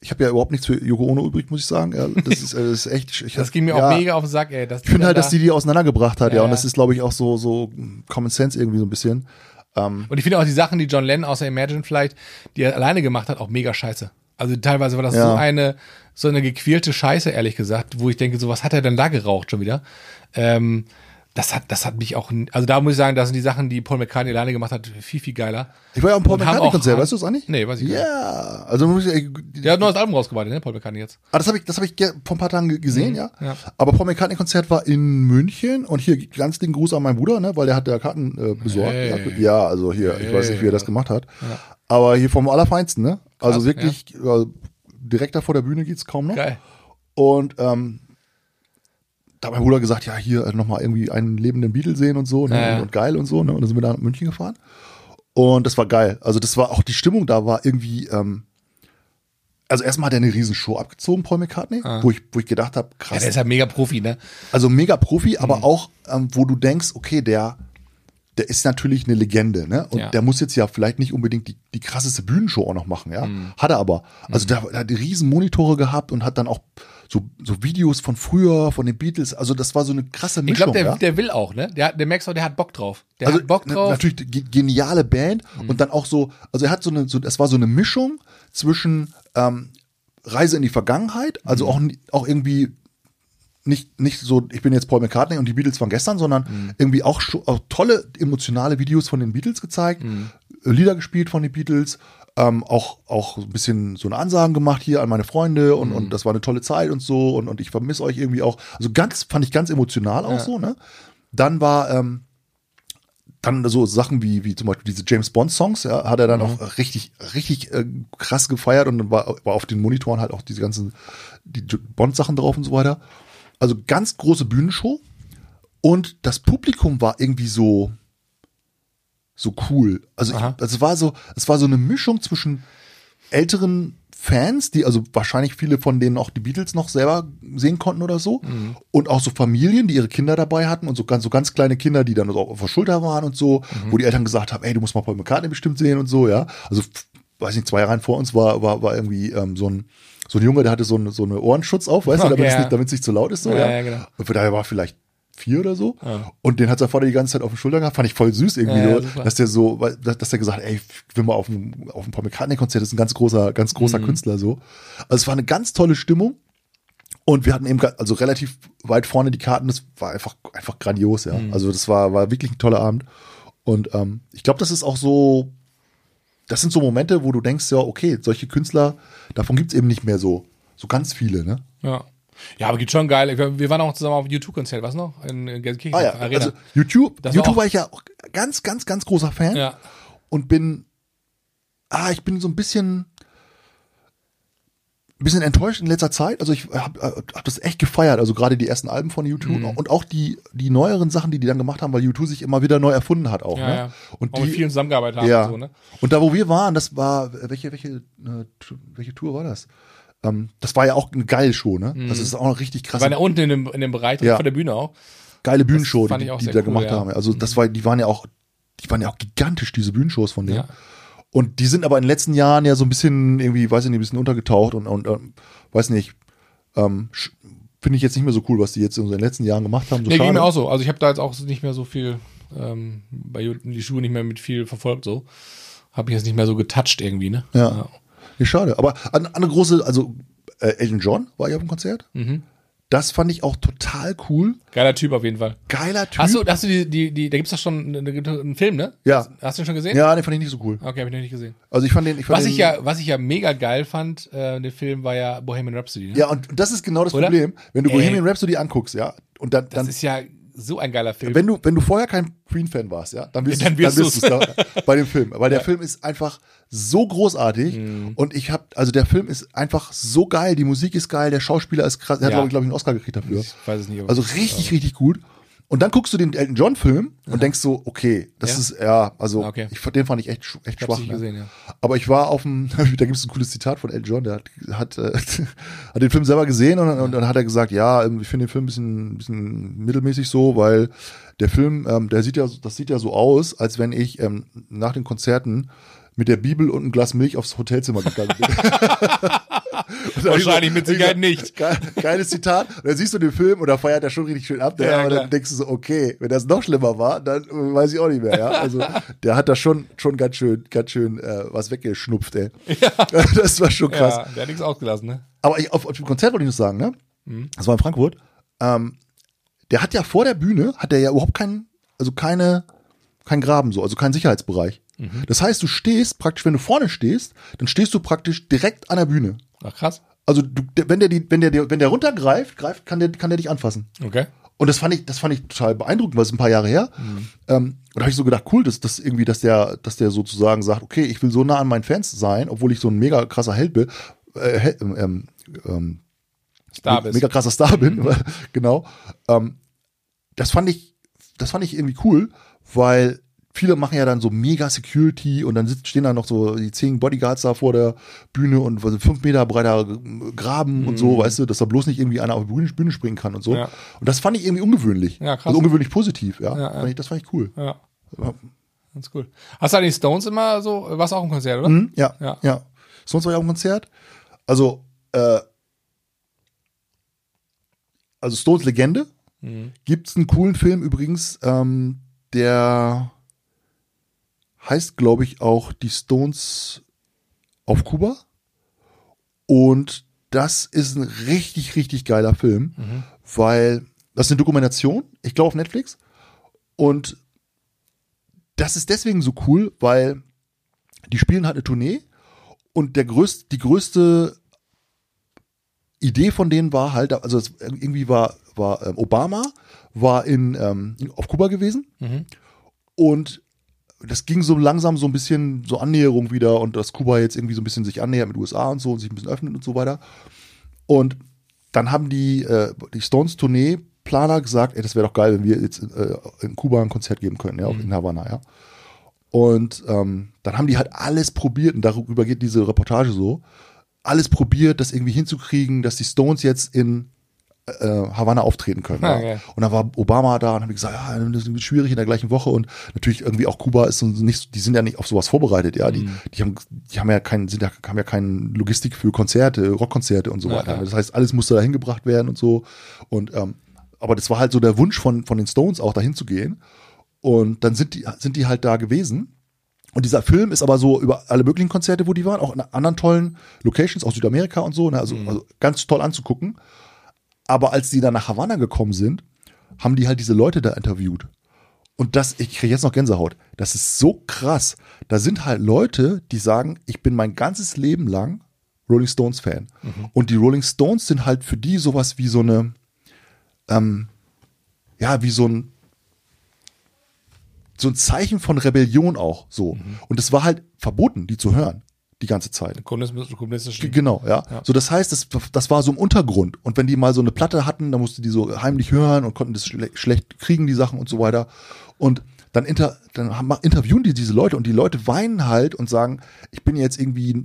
ich habe ja überhaupt nichts für Yoko Ono übrig, muss ich sagen. Ja, das ist, äh, das ist echt. Ich, Das ging mir ja, auch mega auf den Sack, ey. Ich finde halt, da- dass die die auseinandergebracht hat, ja. Ja, Und das ist, glaube ich, auch so so Common Sense irgendwie so ein bisschen. Und ich finde auch die Sachen, die John Lennon außer Imagine vielleicht, die er alleine gemacht hat, auch mega scheiße. Also teilweise war das so eine, so eine gequälte Scheiße, ehrlich gesagt, wo ich denke, so was hat er denn da geraucht schon wieder? Ähm, das hat, das hat mich auch, also da muss ich sagen, da sind die Sachen, die Paul McCartney alleine gemacht hat, viel, viel geiler. Ich war ja am Paul Und haben McCartney-Konzert, auch- weißt du das eigentlich? Nee, weiß ich gar nicht. Ja, also muss ich, äh, Der hat ein neues Album rausgebracht, ne, Paul McCartney jetzt. Ah, das habe ich, das habe ich vor ein paar Tagen ge- gesehen, ja. Mhm, ja. Aber Paul McCartney Konzert war in München und hier ganz den Gruß an meinen Bruder, ne, weil der hat der Karten äh, besorgt. Hey. Ja, ja, also hier, ich weiß nicht, wie er das Hey. gemacht hat. Aber hier vom Allerfeinsten, ne? Also Krass, wirklich äh, direkt da vor der Bühne geht's kaum noch. Geil. Und ähm, da hat mein Bruder gesagt, ja, hier äh, nochmal irgendwie einen lebenden Beatle sehen und so, ne? Ja, ja. Und, geil und so, ne? Und dann sind wir da nach München gefahren. Und das war geil. Also das war auch die Stimmung da war irgendwie, ähm, also erstmal hat er eine Riesenshow abgezogen, Paul McCartney, wo ich, wo ich gedacht habe, Ah. Ja, krass. der ist ja mega Profi, ne? also mega Profi, aber Mhm. auch, ähm, wo du denkst, okay, der, der ist natürlich eine Legende, ne? Und Ja. der muss jetzt ja vielleicht nicht unbedingt die, die krasseste Bühnenshow auch noch machen, ja? Mhm. Hat er aber. Also der, der hat die riesen Monitore gehabt und hat dann auch so, so Videos von früher, von den Beatles. Also das war so eine krasse Ich Mischung, glaube, der, ja? der will auch, ne? Der, der merkst auch, der hat Bock drauf. Der also hat Bock drauf. Mhm. natürlich ge- geniale Band und dann auch so, also er hat so eine, so, es war so eine Mischung zwischen ähm, Reise in die Vergangenheit, also Mhm. auch, auch irgendwie nicht, nicht so, ich bin jetzt Paul McCartney und die Beatles von gestern, sondern Mhm. irgendwie auch, auch tolle emotionale Videos von den Beatles gezeigt, Mhm. Lieder gespielt von den Beatles, ähm, auch, auch ein bisschen so eine Ansagen gemacht hier an meine Freunde und, Mhm. und das war eine tolle Zeit und so und, und ich vermisse euch irgendwie auch. Also ganz, fand ich ganz emotional auch so, ne? Dann war, ähm, dann so Sachen wie, wie zum Beispiel diese James Bond Songs, ja, hat er dann auch richtig, richtig äh, krass gefeiert und dann war, war auf den Monitoren halt auch diese ganzen die Bond Sachen drauf und so weiter. Also ganz große Bühnenshow und das Publikum war irgendwie so so cool. Also, ich, also es war so, es war so eine Mischung zwischen älteren Fans, die also wahrscheinlich viele von denen auch die Beatles noch selber sehen konnten oder so. Und auch so Familien, die ihre Kinder dabei hatten und so ganz, so ganz kleine Kinder, die dann so auf der Schulter waren und so, wo die Eltern gesagt haben, ey, du musst mal Paul McCartney bestimmt sehen und so, ja. Also, weiß nicht, zwei Jahre vor uns war, war, war irgendwie ähm, so ein so ein Junge, der hatte so, ein, so eine Ohrenschutz auf, weißt du, Okay, damit es ja. nicht, damit es nicht zu laut ist, so, Ja, ja. ja, genau. Und von daher war vielleicht vier oder so. Und den hat sein Vater die ganze Zeit auf den Schultern gehabt. Fand ich voll süß irgendwie, Ja, ja, dass der so, dass dass der gesagt hat, ey, ich will mal auf ein, auf ein Paul McCartney-Konzert, das ist ein ganz großer, ganz großer Mhm. Künstler so. Also es war eine ganz tolle Stimmung. Und wir hatten eben also relativ weit vorne die Karten, das war einfach, einfach grandios, ja. Mhm. Also das war, war wirklich ein toller Abend. Und ähm, ich glaube, das ist auch so, das sind so Momente, wo du denkst, ja, okay, solche Künstler, davon gibt's eben nicht mehr so, so ganz viele, ne? Ja. Ja, aber gibt schon geil. Wir waren auch zusammen auf YouTube-Konzert, was noch? In Gelsenkirchen. Ah ja, Arena. also YouTube, Das war YouTube auch- war ich ja auch ganz, ganz, ganz großer Fan ja. und bin, ah, ich bin so ein bisschen, bisschen enttäuscht in letzter Zeit. Also ich habe hab das echt gefeiert. Also gerade die ersten Alben von YouTube Mhm. und auch die, die neueren Sachen, die die dann gemacht haben, weil YouTube sich immer wieder neu erfunden hat auch. Ja, ne? ja. Und auch mit die, vielen zusammengearbeitet haben ja. und so, ne? Und da, wo wir waren, das war, welche, welche, äh, welche Tour war das? Ähm, das war ja auch eine geile Show, ne? Das ist auch eine richtig Wir krasse, waren ja unten in dem, in dem Bereich Ja. von der Bühne auch. geile Bühnenshow, die, die die sehr da cool, gemacht ja. Mhm. haben. Also das war, die waren ja auch, die waren ja auch gigantisch, diese Bühnenshows von denen. Ja. Und die sind aber in den letzten Jahren ja so ein bisschen irgendwie, weiß ich nicht, ein bisschen untergetaucht und, und ähm, weiß nicht, ähm, finde ich jetzt nicht mehr so cool, was die jetzt in den letzten Jahren gemacht haben. So Nee, ging mir auch so. Also ich habe da jetzt auch nicht mehr so viel, ähm, bei die Schuhe nicht mehr mit viel verfolgt, so. Habe ich jetzt nicht mehr so getoucht irgendwie, ne? Ja. Ja, schade. Aber an eine große, also äh, Elton John war ja auf dem Konzert. Mhm. Das fand ich auch total cool. Geiler Typ auf jeden Fall. Geiler Typ. Hast du, hast du die, die, die da gibt's doch schon einen Film, ne? Ja. Hast du den schon gesehen? Ja, den fand ich nicht so cool. Okay, habe ich noch nicht gesehen. Also ich fand den, ich fand Was den, ich ja, was ich ja mega geil fand, äh, den Film war ja Bohemian Rhapsody. Ne? ja, und das ist genau das Oder? Problem, wenn du Ey. Bohemian Rhapsody anguckst, ja, und dann, das dann ist ja so ein geiler Film. wenn du, wenn du vorher kein Queen-Fan warst, ja, dann wirst Ja, du du's da, bei dem Film. Weil der Film ist einfach so großartig Mhm. und ich habe, also der Film ist einfach so geil, die Musik ist geil, der Schauspieler ist krass, er hat Ja. glaube ich, glaub ich einen Oscar gekriegt dafür. ich weiß es nicht. Also richtig, richtig gut. Und dann guckst du den Elton John Film und denkst so, okay, das Ja? ist, ja, also Okay. ich, den fand ich echt, echt ich schwach. ne? gesehen, ja. Aber ich war auf dem, da gibt es ein cooles Zitat von Elton John, der hat, hat, äh, hat den Film selber gesehen und, dann- und dann hat er gesagt, ja, ich finde den Film ein bisschen, bisschen mittelmäßig so, weil der Film, ähm, der sieht ja, das sieht ja so aus, als wenn ich ähm, nach den Konzerten mit der Bibel und ein Glas Milch aufs Hotelzimmer gegangen bin. Wahrscheinlich mit Sicherheit ich nicht. Ge geiles Zitat. Und dann siehst du den Film und da feiert er schon richtig schön ab. Der, Ja, aber dann denkst du so, okay, wenn das noch schlimmer war, dann weiß ich auch nicht mehr. Ja? Also der hat da schon, schon ganz schön, ganz schön äh, was weggeschnupft, ey. Das war schon krass. Ja, der hat nichts ausgelassen, ne? Aber ich, auf, auf dem Konzert wollte ich noch sagen, ne? Das war in Frankfurt. Ähm, der hat ja vor der Bühne, hat der ja überhaupt keinen, also keine, kein Graben so, also keinen Sicherheitsbereich. Das heißt, du stehst praktisch, wenn du vorne stehst, dann stehst du praktisch direkt an der Bühne. Ach, krass. Also du, wenn der die, wenn der, wenn der runtergreift, greift, kann der, kann der dich anfassen. Okay. Und das fand ich, das fand ich total beeindruckend, weil es ein paar Jahre her. Ähm, und da habe ich so gedacht, cool, dass, dass irgendwie, dass der, dass der sozusagen sagt, okay, ich will so nah an meinen Fans sein, obwohl ich so ein mega krasser Held bin, äh, Hel- ähm, ähm, Star bist. mega krasser Star bin, genau. Ähm, das fand ich, das fand ich irgendwie cool, weil viele machen ja dann so mega Security und dann sitzen, stehen da noch so die zehn Bodyguards da vor der Bühne und was, fünf Meter breiter Graben und so, weißt du, dass da bloß nicht irgendwie einer auf die Bühne, springen kann und so. Mhm. Ja. Und das fand ich irgendwie ungewöhnlich. Ja, krass. Also ungewöhnlich positiv, ja. Ja, ja. Das fand ich cool. Ja. Ganz cool. Hast du eigentlich Stones immer so, warst auch im Konzert, oder? Mhm, ja, Ja. ja, Sonst war ich auch im Konzert. Also, äh, also Stones Legende. Mhm. Gibt's einen coolen Film übrigens, ähm, der heißt, glaube ich, auch Die Stones auf Kuba. Und das ist ein richtig, richtig geiler Film, weil das ist eine Dokumentation, ich glaube auf Netflix. Und das ist deswegen so cool, weil die spielen halt eine Tournee und der größte, die größte Idee von denen war halt, also es irgendwie war, war ähm, Obama war in, ähm, auf Kuba gewesen Mhm. und das ging so langsam so ein bisschen so Annäherung wieder und dass Kuba jetzt irgendwie so ein bisschen sich annähert mit USA und so und sich ein bisschen öffnet und so weiter. Und dann haben die, äh, die Stones Tournee-Planer gesagt, ey, das wäre doch geil, wenn wir jetzt äh, in Kuba ein Konzert geben können, ja, auch in Havanna, ja. Und ähm, dann haben die halt alles probiert und darüber geht diese Reportage so, alles probiert, das irgendwie hinzukriegen, dass die Stones jetzt in äh, Havanna auftreten können. Ja. ja. Und dann war Obama da und haben gesagt, ja, das ist schwierig in der gleichen Woche und natürlich irgendwie auch Kuba ist so nicht, die sind ja nicht auf sowas vorbereitet, ja, die, die haben, die haben ja keinen, sind ja, haben ja keine Logistik für Konzerte, Rockkonzerte und so weiter. ja. Das heißt, alles musste da hingebracht werden und so und ähm, aber das war halt so der Wunsch von von den Stones auch dahin zu gehen und dann sind die sind die halt da gewesen und dieser Film ist aber so über alle möglichen Konzerte, wo die waren, auch in anderen tollen Locations aus Südamerika und so, ne? also, also ganz toll anzugucken. Aber als die dann nach Havanna gekommen sind, haben die halt diese Leute da interviewt. und das, ich kriege jetzt noch Gänsehaut. Das ist so krass. Da sind halt Leute, die sagen, ich bin mein ganzes Leben lang Rolling Stones Fan. Und die Rolling Stones sind halt für die sowas wie so eine, ähm, ja, wie so ein, so ein Zeichen von Rebellion auch so. Und es war halt verboten, die zu hören, die ganze Zeit. Kommunistischen. Genau, ja. So, das heißt, das, das war so im Untergrund. Und wenn die mal so eine Platte hatten, dann musste die so heimlich hören und konnten das schle schlecht kriegen, die Sachen und so weiter. Und dann, inter, dann haben, interviewen die diese Leute und die Leute weinen halt und sagen, ich bin jetzt irgendwie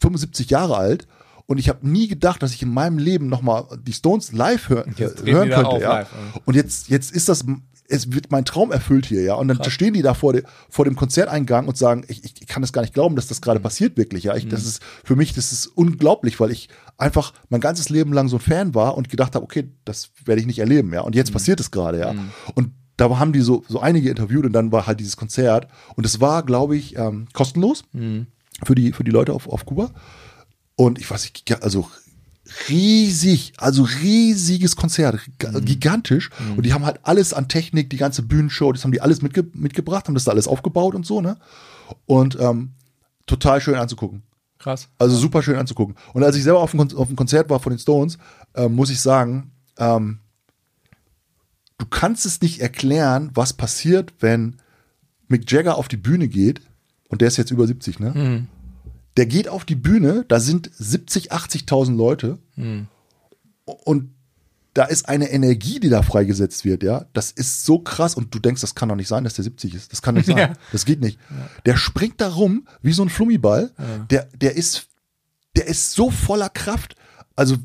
75 Jahre alt und ich habe nie gedacht, dass ich in meinem Leben nochmal die Stones live hör, hören könnte. ja. live, ja. Und jetzt, jetzt ist das, es wird mein Traum erfüllt hier, ja. Und dann stehen die da vor, de, vor dem Konzerteingang und sagen, ich, ich kann das gar nicht glauben, dass das Mhm. gerade passiert, wirklich, ja. Ich, Das ist für mich, das ist unglaublich, weil ich einfach mein ganzes Leben lang so ein Fan war und gedacht habe, okay, das werde ich nicht erleben, ja. Und Mhm. jetzt passiert es gerade, ja. Und da haben die so, so einige interviewt und dann war halt dieses Konzert. Und es war, glaube ich, ähm, kostenlos Mhm. für, die, für die Leute auf, auf Kuba. Und ich weiß nicht, also riesig, also riesiges Konzert, g- gigantisch. Und die haben halt alles an Technik, die ganze Bühnenshow, das haben die alles mitge mitgebracht, haben das da alles aufgebaut und so, ne? Und ähm, total schön anzugucken. Krass. Also super schön anzugucken. Und als ich selber auf dem, Kon auf dem Konzert war von den Stones, ähm, muss ich sagen, ähm, du kannst es nicht erklären, was passiert, wenn Mick Jagger auf die Bühne geht, und der ist jetzt über 70, ne? Der geht auf die Bühne, da sind 70, 80.000 Leute und da ist eine Energie, die da freigesetzt wird, ja. Das ist so krass und du denkst, das kann doch nicht sein, dass der 70 ist. Das kann nicht sein. Ja. Das geht nicht. Der springt da rum wie so ein Flummiball. Der, der ist, der ist so voller Kraft. Also,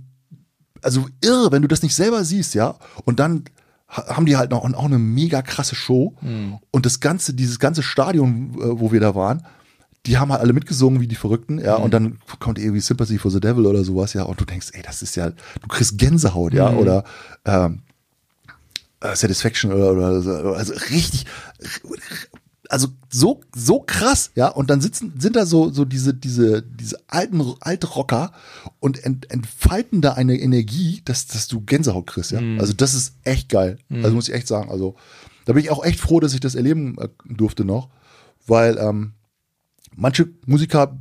also irre, wenn du das nicht selber siehst, ja. Und dann ha- haben die halt noch auch eine mega krasse Show. Und das ganze, dieses ganze Stadion, äh, wo wir da waren, die haben halt alle mitgesungen wie die Verrückten, ja, und dann kommt irgendwie Sympathy for the Devil oder sowas, ja, und du denkst, ey, das ist ja, du kriegst Gänsehaut, ja, oder ähm, äh, Satisfaction oder, oder so, also richtig, also so so krass, ja, und dann sitzen sind da so so diese diese diese alten alte Rocker und ent, entfalten da eine Energie, dass dass du Gänsehaut kriegst, ja. Also das ist echt geil. Also muss ich echt sagen, also da bin ich auch echt froh, dass ich das erleben äh, durfte noch, weil ähm, manche Musiker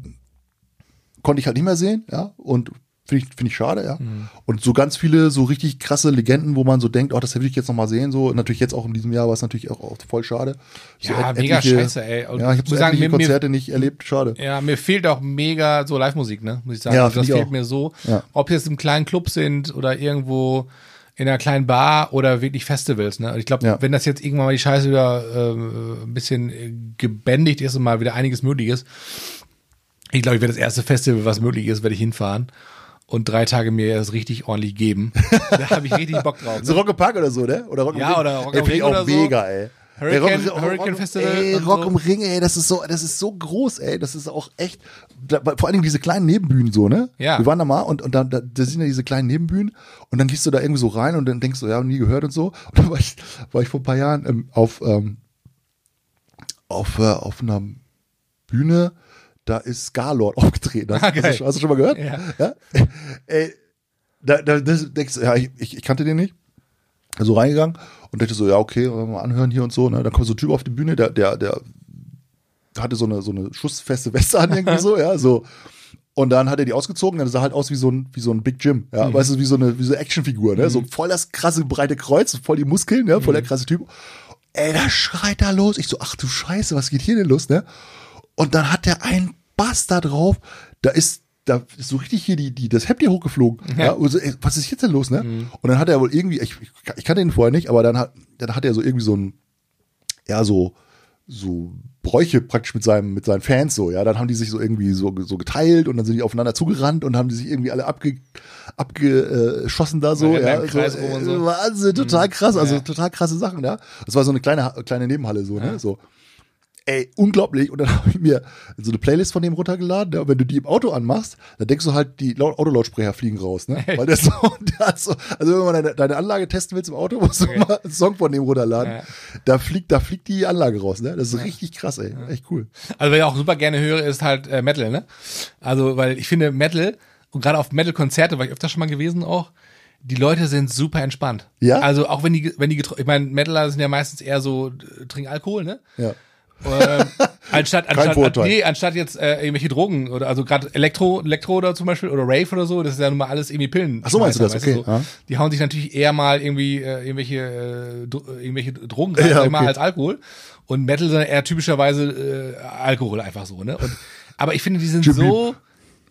konnte ich halt nicht mehr sehen, ja, und finde ich, finde ich schade, ja. Und so ganz viele so richtig krasse Legenden, wo man so denkt, oh, das will ich jetzt noch mal sehen, so. Und natürlich jetzt auch in diesem Jahr war es natürlich auch, auch voll schade. So Ja, et- mega scheiße, ey. Und Ja, ich habe so sagen, etliche mir- mir- Konzerte nicht erlebt, schade. Ja, mir fehlt auch mega so Live-Musik, ne? Muss ich sagen. Ja, also das find fehlt auch. mir so. Ja. Ob jetzt im kleinen Club sind oder irgendwo in einer kleinen Bar oder wirklich Festivals, ne? Und ich glaube, Ja. wenn das jetzt irgendwann mal die Scheiße wieder äh, ein bisschen äh, gebändigt ist und mal wieder einiges möglich ist, ich glaube, ich werde das erste Festival, was möglich ist, werde ich hinfahren und drei Tage mir das richtig ordentlich geben. da habe ich richtig Bock drauf. So Ne? Rock im Park oder so, ne? Oder Rock Ja, Ring. oder Rock ey, oder so. mega, ey. Hurricane- Rock, Hurricane Festival Ey, Rock so. im Ring, ey, das ist so, das ist so groß, ey. Das ist auch echt, vor allen Dingen diese kleinen Nebenbühnen so, ne? Ja. Wir waren da mal und, und da, da, da sind ja diese kleinen Nebenbühnen und dann gehst du da irgendwie so rein und dann denkst du, ja, nie gehört und so. Und dann war ich, war ich vor ein paar Jahren ähm, auf, ähm, auf, äh, auf einer Bühne, da ist Scarlord aufgetreten. Hast, Ah, hast, du, hast du schon mal gehört? Ja. ja? Ey, da, da das denkst du, ja, ich, ich, ich kannte den nicht. So reingegangen und dachte so, ja, okay, mal anhören hier und so. Ne? Dann kommt so ein Typ auf die Bühne, der, der, der hatte so eine, so eine schussfeste Weste an, irgendwie so, ja, so. Und dann hat er die ausgezogen, dann sah er halt aus wie so ein, wie so ein Big Jim, ja, weißt du, wie so eine, wie so eine Actionfigur, ne, so voll das krasse breite Kreuz, voll die Muskeln, ne, voll der krasse Typ. Ey, da schreit er los. Ich so, ach du Scheiße, was geht hier denn los, ne? Und dann hat der einen Bass da drauf, da ist, da ist so richtig hier die, die, das Hemd hier hochgeflogen. Ja. und so, ey, was ist jetzt denn los, ne? Und dann hat er wohl irgendwie, ich, ich, kannte ihn vorher nicht, aber dann hat, dann hat er so irgendwie so ein, ja, so, so Bräuche praktisch mit seinem, mit seinen Fans so, ja. Dann haben die sich so irgendwie so, so geteilt und dann sind die aufeinander zugerannt und haben die sich irgendwie alle abge, abgeschossen da so, Ja, ja. rum und so. Mhm. Wahnsinn, total krass, also Ja. total krasse Sachen, ja. Das war so eine kleine, kleine Nebenhalle so, ne, so. Ey, unglaublich. Und dann habe ich mir so eine Playlist von dem runtergeladen. Ja, und wenn du die im Auto anmachst, dann denkst du halt, die Lau- Autolautsprecher fliegen raus. Ne? Weil der so, der hat so, also wenn mal deine, deine Anlage testen willst im Auto, musst du mal einen Song von dem runterladen. Ja. Da fliegt, da fliegt die Anlage raus. Ne? Das ist richtig krass, ey. Echt cool. Also, was ich auch super gerne höre, ist halt äh, Metal, ne? Also, weil ich finde Metal, und gerade auf Metal-Konzerte, war ich öfter schon mal gewesen auch, die Leute sind super entspannt. Ja? Also auch wenn die, wenn die, ich meine, Metaler sind ja meistens eher so, äh, trinken Alkohol, ne? Ja. Ähm, anstatt, anstatt, nee, anstatt jetzt äh, irgendwelche Drogen oder also gerade Elektro, Elektro oder zum Beispiel oder Rave oder so, das ist ja nun mal alles irgendwie Pillen. Ach so, meinst du das? Okay, so. ja. Die hauen sich natürlich eher mal irgendwie äh, irgendwelche äh, irgendwelche Drogen rein, Ja, mal, okay. als Alkohol. Und Metal sind eher typischerweise äh, Alkohol einfach so, ne? Und, aber ich finde, die sind Typ- so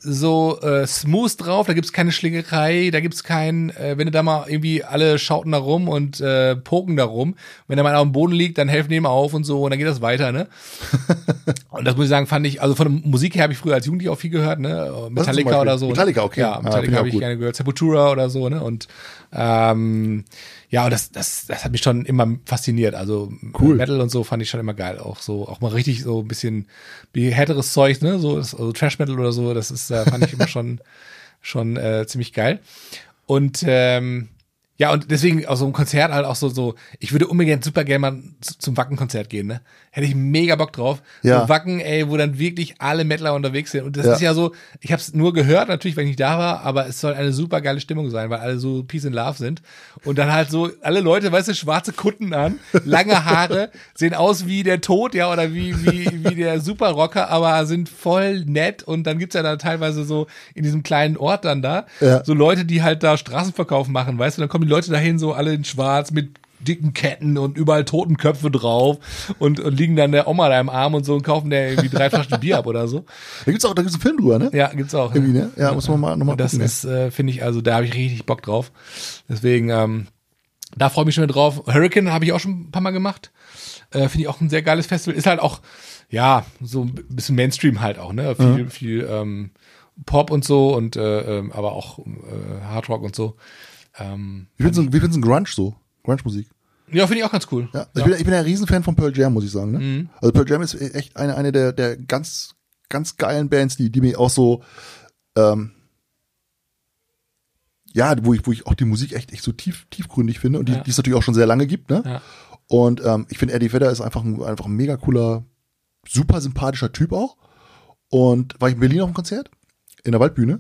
so äh, smooth drauf, da gibt's keine Schlingerei, da gibt's kein, äh, wenn du da mal irgendwie alle schauten da rum und äh, poken da rum, wenn da mal auf dem Boden liegt, dann helfen die ihm auf und so und dann geht das weiter, ne? und das muss ich sagen, fand ich, also von der Musik her habe ich früher als Jugendlicher auch viel gehört, ne? Metallica oder so. Metallica, okay. Ja, Ah, ich Metallica auch habe ich gut. gerne gehört, Sepultura oder so, ne? Und ähm, ja, und das, das, das hat mich schon immer fasziniert. Also Cool. Metal und so fand ich schon immer geil. Auch so, auch mal richtig so ein bisschen wie härteres Zeug, ne? So, also Trash Metal oder so, das ist, äh, fand ich immer schon, schon äh, ziemlich geil. Und ähm, ja, und deswegen auch so ein Konzert halt auch so, so, ich würde unbedingt super gerne mal zu- zum Wacken-Konzert gehen, ne? Hätte ich mega Bock drauf. Ja. So Wacken, ey, wo dann wirklich alle Mettler unterwegs sind. Und das Ja. ist ja so, ich habe es nur gehört, natürlich, wenn ich nicht da war, aber es soll eine super geile Stimmung sein, weil alle so Peace and Love sind. Und dann halt so, alle Leute, weißt du, schwarze Kutten an, lange Haare, sehen aus wie der Tod, ja, oder wie, wie, wie der Superrocker, aber sind voll nett. Und dann gibt's ja da teilweise so in diesem kleinen Ort dann da, Ja. so Leute, die halt da Straßenverkauf machen, weißt du, dann kommen die Leute dahin, so alle in schwarz mit dicken Ketten und überall Totenköpfe drauf und, und liegen dann der Oma da im Arm und so und kaufen der irgendwie drei Flaschen Bier ab oder so. Da gibt's auch, da gibt's einen Film drüber, ne? Ja, gibt's auch. Irgendwie, ne? Ja, muss man mal nochmal das gucken. ne? ist, äh, finde ich, also da habe ich richtig Bock drauf. Deswegen, ähm, da freue ich mich schon drauf. Hurricane habe ich auch schon ein paar Mal gemacht. Äh, finde ich auch ein sehr geiles Festival. Ist halt auch, ja, so ein bisschen Mainstream halt auch, ne? Viel, viel ähm, Pop und so und äh, ähm, aber auch äh, Hardrock und so. Ähm, Wie findest du, wie findest du Grunge so? Grunge-Musik? ja, finde ich auch ganz cool. Ja, also Ich, bin, ich bin ja ein Riesenfan von Pearl Jam, muss ich sagen. Ne? Mhm. Also Pearl Jam ist echt eine, eine der, der ganz, ganz geilen Bands, die, die mir auch so, ähm, ja, wo ich, wo ich auch die Musik echt, echt so tief, tiefgründig finde und die, Ja. die es natürlich auch schon sehr lange gibt. Ne? Ja. Und ähm, ich finde, Eddie Vedder ist einfach ein, einfach ein mega cooler, super sympathischer Typ auch. Und war ich in Berlin auf dem Konzert, in der Waldbühne.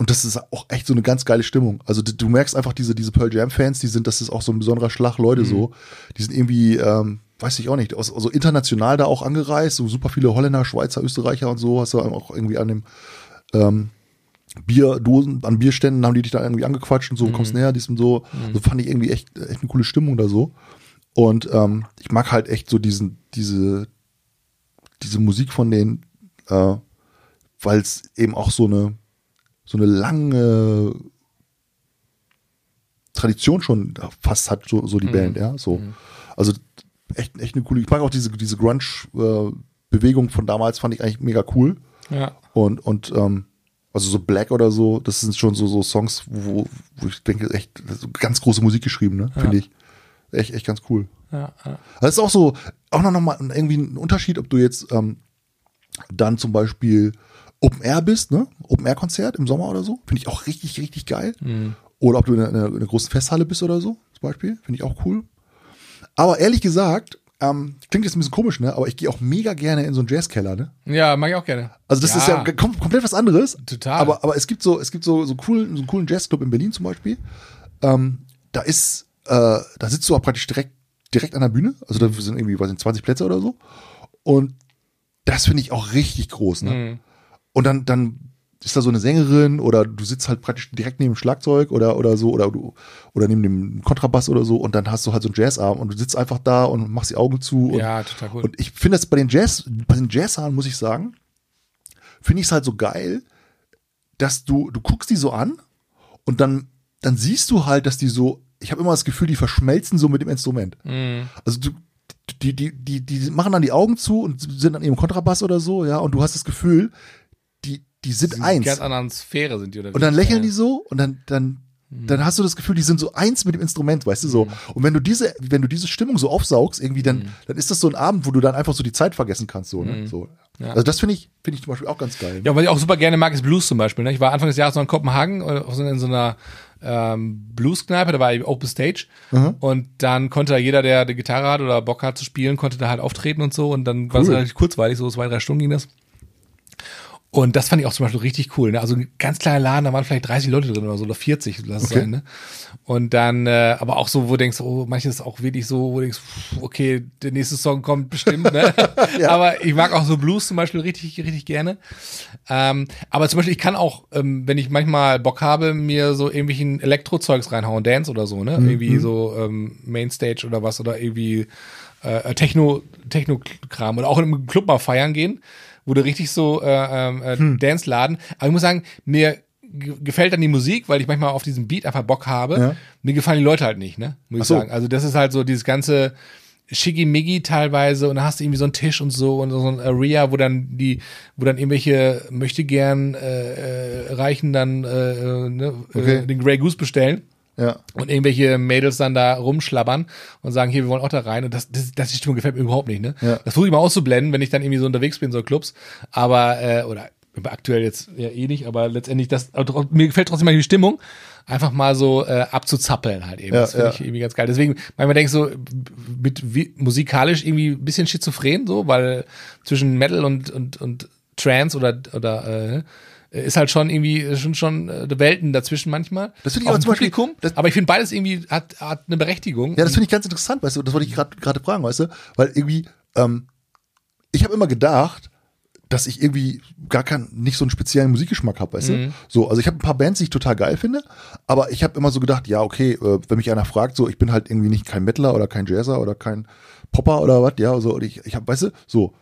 Und das ist auch echt so eine ganz geile Stimmung. Also du, du merkst einfach diese, diese Pearl Jam-Fans, die sind, das ist auch so ein besonderer Schlag Leute so. Die sind irgendwie, ähm, weiß ich auch nicht, aus, also international da auch angereist, so super viele Holländer, Schweizer, Österreicher und so, hast du auch irgendwie an dem ähm, Bierdosen, an Bierständen haben die dich da irgendwie angequatscht und so, kommst näher, dies und so. So fand ich irgendwie echt, echt eine coole Stimmung da so. Und ähm, ich mag halt echt so diesen, diese, diese Musik von denen, äh, weil es eben auch so eine, so eine lange Tradition schon fast hat, so, so die Band, ja. So. Also echt, echt eine coole, ich mag auch diese, diese Grunge-Bewegung von damals, fand ich eigentlich mega cool. Ja. Und, und ähm, also so Black oder so, das sind schon so, so Songs, wo, wo ich denke, echt ganz große Musik geschrieben, ne? Finde ich. Echt, echt ganz cool. Ja, ja. Das ist auch so, auch noch mal irgendwie ein Unterschied, ob du jetzt ähm, dann zum Beispiel Open Air bist, ne? Open Air Konzert im Sommer oder so. Finde ich auch richtig, richtig geil. Oder ob du in einer, in einer großen Festhalle bist oder so, zum Beispiel. Finde ich auch cool. Aber ehrlich gesagt, ähm, klingt jetzt ein bisschen komisch, ne? Aber ich gehe auch mega gerne in so einen Jazzkeller, ne? ja, mag ich auch gerne. Also das ist ja kom komplett was anderes. Total. Aber, aber es gibt so, es gibt so, so coolen, so einen coolen Jazzclub in Berlin zum Beispiel. Ähm, da ist, äh, da sitzt du auch praktisch direkt, direkt an der Bühne. Also da sind irgendwie, weiß nicht, 20 Plätze oder so. Und das finde ich auch richtig groß, ne? Mhm. Und dann, dann ist da so eine Sängerin oder du sitzt halt praktisch direkt neben dem Schlagzeug oder, oder so oder du, oder neben dem Kontrabass oder so und dann hast du halt so einen Jazzarm und du sitzt einfach da und machst die Augen zu und Ja, total cool. und ich finde das bei den Jazz, bei den Jazzhaaren muss ich sagen, finde ich es halt so geil, dass du, du guckst die so an und dann, dann siehst du halt, dass die so, ich habe immer das Gefühl, die verschmelzen so mit dem Instrument. Mhm. Also du, die, die, die, die machen dann die Augen zu und sind an ihrem Kontrabass oder so, ja, und du hast das Gefühl, die, die sind In eins. ganz anderen Sphäre sind die oder Und dann lächeln die so und dann, dann, dann hast du das Gefühl, die sind so eins mit dem Instrument, weißt du so. Und wenn du diese, wenn du diese Stimmung so aufsaugst, irgendwie, dann, dann ist das so ein Abend, wo du dann einfach so die Zeit vergessen kannst, so, ne? So. Ja. Also das finde ich, finde ich zum Beispiel auch ganz geil. Ja, was ich auch super gerne mag, ist Blues zum Beispiel. Ne? Ich war Anfang des Jahres noch in Kopenhagen äh, in so einer ähm, Blues-Kneipe, da war eben Open Stage. Und dann konnte da jeder, der eine Gitarre hat oder Bock hat zu spielen, konnte da halt auftreten und so. Und dann war es Cool. relativ kurzweilig, so zwei, drei Stunden ging das. Und das fand ich auch zum Beispiel richtig cool. Ne? Also ein ganz kleiner Laden, da waren vielleicht 30 Leute drin oder so, oder 40, lass es Okay. sein. Ne? Und dann, äh, aber auch so, wo du denkst, oh, manches auch wirklich so, wo du denkst, pff, okay, der nächste Song kommt bestimmt. Ne? Aber ich mag auch so Blues zum Beispiel richtig, richtig gerne. Ähm, aber zum Beispiel, ich kann auch, ähm, wenn ich manchmal Bock habe, mir so irgendwelchen Elektrozeugs reinhauen, Dance oder so, ne? Irgendwie so ähm, Mainstage oder was oder irgendwie äh, Techno, Techno-Kram oder auch im Club mal feiern gehen, du richtig so äh, ähm, äh, Dance laden. Aber ich muss sagen, mir ge- gefällt dann die Musik, weil ich manchmal auf diesen Beat einfach Bock habe. Ja. Mir gefallen die Leute halt nicht, ne? Muss ich so. sagen. Also das ist halt so dieses ganze Schickimiggi teilweise und dann hast du irgendwie so einen Tisch und so und so ein Area, wo dann die, wo dann irgendwelche möchte gern äh, äh, Reichen dann äh, äh, ne, Okay. äh, den Grey Goose bestellen Ja. und irgendwelche Mädels dann da rumschlabbern und sagen, hier, wir wollen auch da rein. Und das, das, das die Stimmung gefällt mir überhaupt nicht, ne? Ja. Das versuche ich mal auszublenden, wenn ich dann irgendwie so unterwegs bin, so Clubs. Aber, äh, oder aktuell jetzt ja eh nicht, aber letztendlich das, aber mir gefällt trotzdem mal die Stimmung, einfach mal so äh, abzuzappeln halt eben. Ja, das finde ja. ich irgendwie ganz geil. Deswegen, manchmal denke ich so, mit wie, musikalisch irgendwie ein bisschen schizophren, so, weil zwischen Metal und, und, und Trance oder, oder äh, ist halt schon irgendwie schon schon äh, Welten dazwischen manchmal. Das finde ich Auch zum Beispiel- Publikum. das- aber ich finde beides irgendwie hat, hat eine Berechtigung. Ja, das finde ich ganz interessant, weißt du, das wollte ich gerade gerade fragen, weißt du, weil irgendwie, ähm, ich habe immer gedacht, dass ich irgendwie gar keinen, nicht so einen speziellen Musikgeschmack habe, weißt Mhm. du? So, also ich habe ein paar Bands, die ich total geil finde, aber ich habe immer so gedacht, ja, okay, äh, wenn mich einer fragt, so, ich bin halt irgendwie nicht kein Metaler oder kein Jazzer oder kein Popper oder was, ja, so, ich, ich habe, weißt du, so,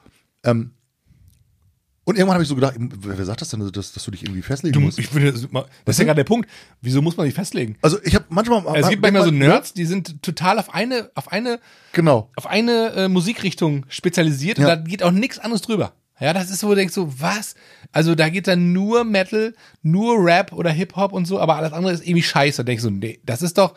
ähm, und irgendwann habe ich so gedacht, wer wer sagt das denn, dass, dass du dich irgendwie festlegen Du, musst? ich finde, das ist ja gerade der Punkt. Wieso muss man sich festlegen? Also ich habe manchmal, Es gibt manchmal so Nerds, die sind total auf eine, auf eine, genau, auf eine äh, Musikrichtung spezialisiert und Ja. da geht auch nichts anderes drüber. Ja, das ist so, wo du denkst so, was? Also da geht dann nur Metal, nur Rap oder Hip-Hop und so, aber alles andere ist irgendwie scheiße. Da denkst du, nee, das ist doch,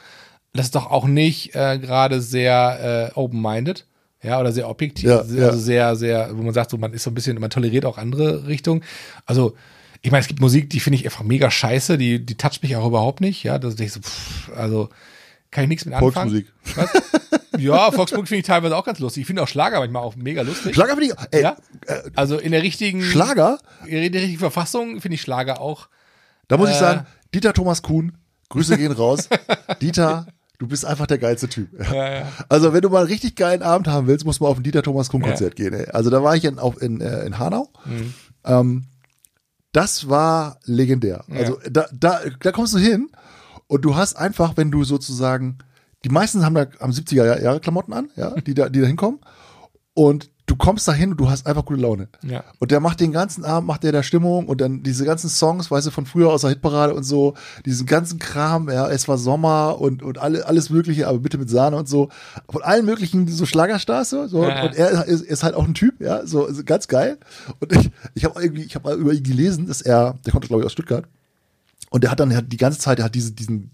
das ist doch auch nicht äh, gerade sehr äh, open-minded. Ja, oder sehr objektiv, Ja, also ja. sehr, sehr, wo man sagt, so man ist so ein bisschen, man toleriert auch andere Richtungen. Also, ich meine, es gibt Musik, die finde ich einfach mega scheiße, die, die toucht mich auch überhaupt nicht, ja. Da denke ich so, pff, also kann ich nichts mit anfangen. Volksmusik. Was? Ja, Volksmusik finde ich teilweise auch ganz lustig. Ich finde auch Schlager manchmal auch mega lustig. Schlager finde ich, ey, ja? Also in der richtigen Schlager, in der richtigen Verfassung finde ich Schlager auch. Da muss ich Äh. sagen, Dieter Thomas Kuhn, Grüße gehen raus. Dieter, du bist einfach der geilste Typ. Also wenn du mal einen richtig geilen Abend haben willst, musst du mal auf ein Dieter Thomas Kuhn Konzert gehen. Ey. Also da war ich in, auf, in, äh, in Hanau. Mhm. Ähm, das war legendär. Also da, da, da kommst du hin und du hast einfach, wenn du sozusagen, die meisten haben da haben 70er Jahre Klamotten an, ja, die da, die da hinkommen. Und du kommst da hin und du hast einfach gute Laune. Ja. Und der macht den ganzen Abend, macht der da Stimmung und dann diese ganzen Songs, weißt du, von früher aus der Hitparade und so, diesen ganzen Kram, ja, es war Sommer und, und alle, alles Mögliche, aber bitte mit Sahne und so. Von allen möglichen so Schlagerstars so, so Ja. und er ist, ist halt auch ein Typ, ja, so ganz geil. Und ich, ich habe irgendwie, ich habe über ihn gelesen, dass er, der kommt glaube ich aus Stuttgart und der hat dann der hat die ganze Zeit, der hat diese, diesen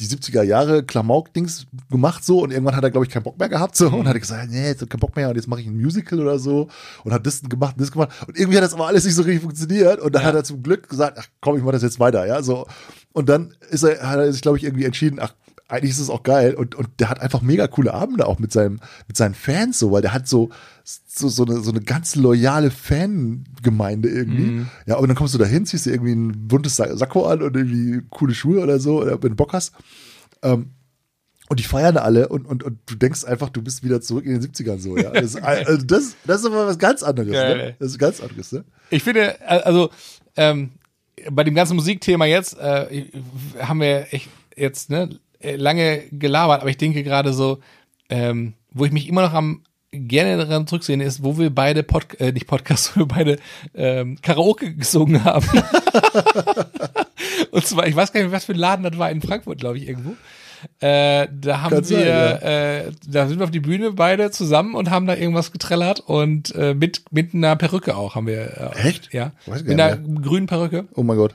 die 70er Jahre Klamauk-Dings gemacht so und irgendwann hat er, glaube ich, keinen Bock mehr gehabt so. Und hat gesagt, nee, jetzt keinen Bock mehr und jetzt mache ich ein Musical oder so. Und hat das gemacht und das gemacht. Und irgendwie hat das aber alles nicht so richtig funktioniert. Und dann hat er zum Glück gesagt, ach komm, ich mache das jetzt weiter, ja, so. Und dann ist er, hat er sich, glaube ich, irgendwie entschieden, ach, eigentlich ist es auch geil und, und der hat einfach mega coole Abende auch mit seinem, mit seinen Fans so, weil der hat so, so, so eine, so eine ganz loyale Fangemeinde irgendwie. Ja, und dann kommst du da hin, ziehst dir irgendwie ein buntes Sa- Sakko an und irgendwie coole Schuhe oder so, oder wenn du Bock hast. Ähm, und die feiern alle und, und, und du denkst einfach, du bist wieder zurück in den 70ern so, ja. Das, also das, das ist aber was ganz anderes, ne? Das ist ganz anderes, ne? Ich finde, äh, also ähm, bei dem ganzen Musikthema jetzt äh, haben wir echt jetzt ne, lange gelabert, aber ich denke gerade so, ähm, wo ich mich immer noch am gerne daran zurücksehen ist, wo wir beide Pod äh, nicht Podcast, wo wir beide ähm, Karaoke gesungen haben. Und zwar, ich weiß gar nicht, was für ein Laden das war in Frankfurt, glaube ich, irgendwo. Äh, da haben Kann wir, sein, ja. äh, da sind wir auf die Bühne beide zusammen und haben da irgendwas getrellert und äh, mit mit einer Perücke auch haben wir. Äh, Echt? Ja. Weiß mit einer nicht grünen Perücke. Oh mein Gott.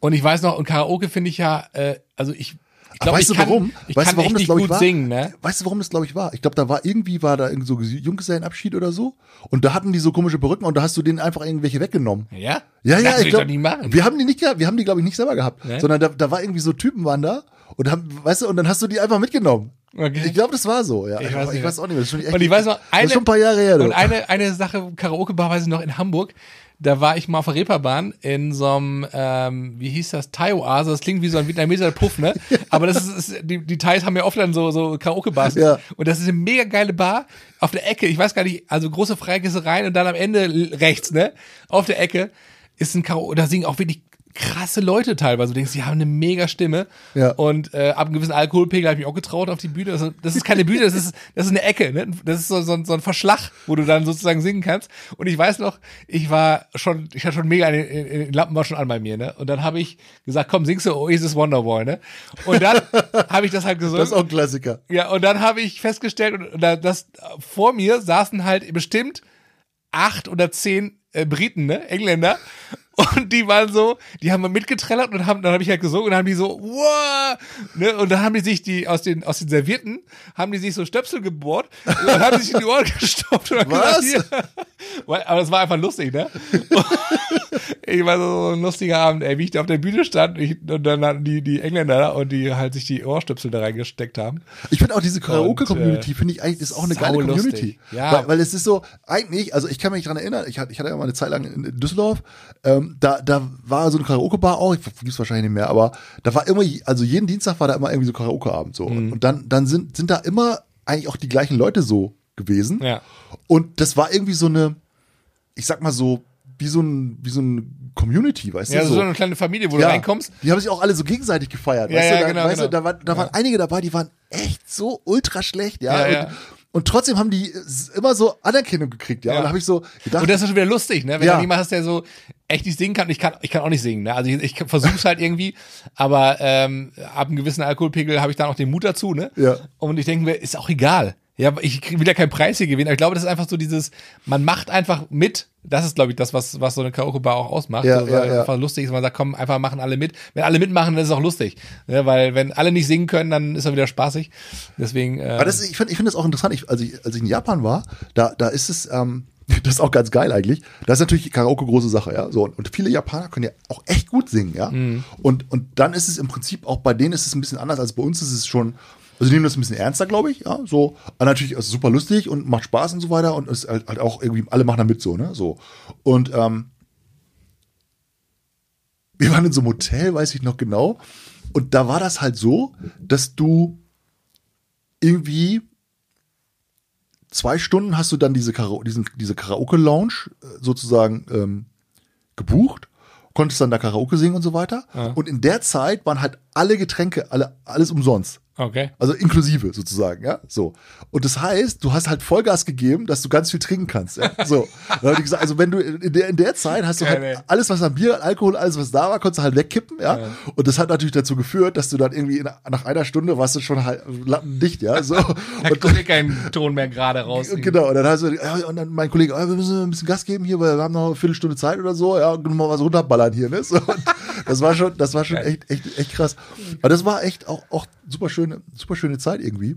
Und ich weiß noch, und Karaoke finde ich ja, äh, also ich, ich glaube, weißt du kann, warum? ich weißt kann du, warum das, nicht glaub ich, war? singen, ne? Weißt du, warum das, glaube ich, war? Ich glaube, da war irgendwie, war da irgend so Junggesellenabschied oder so. Und da hatten die so komische Perücken und da hast du denen einfach irgendwelche weggenommen. Ja? Ja, das ja, ich glaub, doch nicht machen. Wir haben die nicht gehabt, wir haben die, glaube ich, nicht selber gehabt. Ne? Sondern da, da war irgendwie so Typen waren da und haben, weißt du, und dann hast du die einfach mitgenommen. Okay. Ich glaube, das war so, ja. Ich Ich, weiß ich weiß auch nicht mehr. Das ist schon echt, Und ich weiß noch, das eine, ist schon ein paar Jahre her. Du. und eine, eine Sache, Karaoke-Bar weiß ich noch in Hamburg, da war ich mal auf der Reeperbahn in so einem, ähm, wie hieß das, Thai-Oase, das klingt wie so ein Vietnameser Puff, ne? Aber das ist, ist die, die Thais haben ja oft dann so, so Karaoke-Bars. Ja. Und das ist eine mega geile Bar auf der Ecke, ich weiß gar nicht, also große Freikiste rein und dann am Ende rechts, ne? Auf der Ecke ist ein Karaoke, da singen auch wirklich krasse Leute teilweise. Du denkst, die haben eine mega Stimme. Ja. Und äh, ab einem gewissen Alkoholpegel habe ich mich auch getraut auf die Bühne. Das, das ist keine Bühne, das ist, das ist eine Ecke. Ne? Das ist so, so, ein- so ein Verschlag, wo du dann sozusagen singen kannst. Und ich weiß noch, ich war schon, ich hatte schon mega, in, die Lampen war schon an bei mir. Ne? Und dann habe ich gesagt, komm, singst du Oasis Wonderboy. Ne? Und dann habe ich das halt gesungen. Das ist auch ein Klassiker. Ja, und dann habe ich festgestellt, und, und da, das vor mir saßen halt bestimmt acht oder zehn äh, Briten, ne, Engländer. Und die waren so, die haben mitgetrellert und haben, dann habe ich halt gesungen und dann haben die so, wow, ne, und dann haben die sich die aus den aus den Servierten haben die sich so Stöpsel gebohrt und dann haben sich in die Ohren gestopft und haben Was? gesagt, hier. Aber das war einfach lustig, ne? ich war so ein lustiger Abend, ey, wie ich da auf der Bühne stand ich, und dann hatten die die Engländer da und die halt sich die Ohrstöpsel da reingesteckt haben. Ich finde auch diese Karaoke-Community, äh, finde ich eigentlich, ist auch eine geile. Community. Ja. Weil, weil es ist so, eigentlich, also ich kann mich dran erinnern, ich hatte, ich hatte ja mal eine Zeit lang in in Düsseldorf, ähm, da, da war so eine Karaoke-Bar auch, ich gibt's wahrscheinlich nicht mehr, aber da war immer, also jeden Dienstag war da immer irgendwie so Karaoke-Abend so. Mhm. Und dann, dann sind, sind da immer eigentlich auch die gleichen Leute so gewesen. Ja. Und das war irgendwie so eine, ich sag mal so, wie so ein, wie so ein Community, weißt Ja, du? so eine kleine Familie, wo du reinkommst. Die haben sich auch alle so gegenseitig gefeiert. Ja, weißt ja, du, da, genau, weißt genau. Du, da, war, da waren einige dabei, die waren echt so ultra schlecht, ja. Ja, und, ja. und trotzdem haben die immer so Anerkennung gekriegt, ja. Ja. Und da habe ich so gedacht, Und das ist schon wieder lustig, ne? Wenn Ja. du jemand hast, der so echt nicht singen kann. Ich kann, ich kann auch nicht singen, ne? Also ich, ich versuch's halt irgendwie, aber ähm, ab einem gewissen Alkoholpegel habe ich dann auch den Mut dazu, ne? Ja. Und ich denke mir, ist auch egal. Ja, ich will ja keinen Preis hier gewinnen. Aber ich glaube, das ist einfach so dieses, man macht einfach mit. Das ist, glaube ich, das, was, was so eine Karaoke-Bar auch ausmacht. Ja, so, ja, ja. Einfach lustig ist, man sagt, komm, einfach machen alle mit. Wenn alle mitmachen, dann ist es auch lustig. Ne? Weil wenn alle nicht singen können, dann ist er wieder spaßig. Deswegen, äh, Aber das, ich finde ich finde das auch interessant. Ich, als, ich, als ich in Japan war, da, da ist es, ähm, das ist auch ganz geil eigentlich. Da ist natürlich Karaoke große Sache, ja. So, und viele Japaner können ja auch echt gut singen, ja. Mhm. Und, und dann ist es im Prinzip auch bei denen ist es ein bisschen anders als bei uns ist es schon, also die nehmen das ein bisschen ernster, glaube ich, ja. So, aber natürlich ist es super lustig und macht Spaß und so weiter und ist halt, halt auch irgendwie, alle machen da mit so, ne? So. Und ähm, wir waren in so einem Hotel, weiß ich noch genau. Und da war das halt so, dass du irgendwie zwei Stunden hast du dann diese, Kara diesen, diese Karaoke-Lounge äh, sozusagen ähm, gebucht, konntest dann da Karaoke singen und so weiter. Und in der Zeit waren halt alle Getränke, alle, alles umsonst. Okay. Also inklusive sozusagen, ja. So. Und das heißt, du hast halt Vollgas gegeben, dass du ganz viel trinken kannst. Ja? So. Dann ich gesagt, also wenn du in der, in der Zeit hast du Geil, halt alles, was an Bier, Alkohol, alles, was da war, konntest du halt wegkippen, ja. Und das hat natürlich dazu geführt, dass du dann irgendwie in, nach einer Stunde warst du schon halt lappendicht, ja. So. Da Und, kommt kein Ton mehr gerade raus. Genau, und dann hast du, ja, und dann mein Kollege, ah, wir müssen ein bisschen Gas geben hier, weil wir haben noch eine Viertelstunde Zeit oder so, ja, und mal was runterballern hier, ne? So, und das war schon, das war schon echt, echt, echt krass. Aber das war echt auch, auch super schöne, super schöne Zeit irgendwie.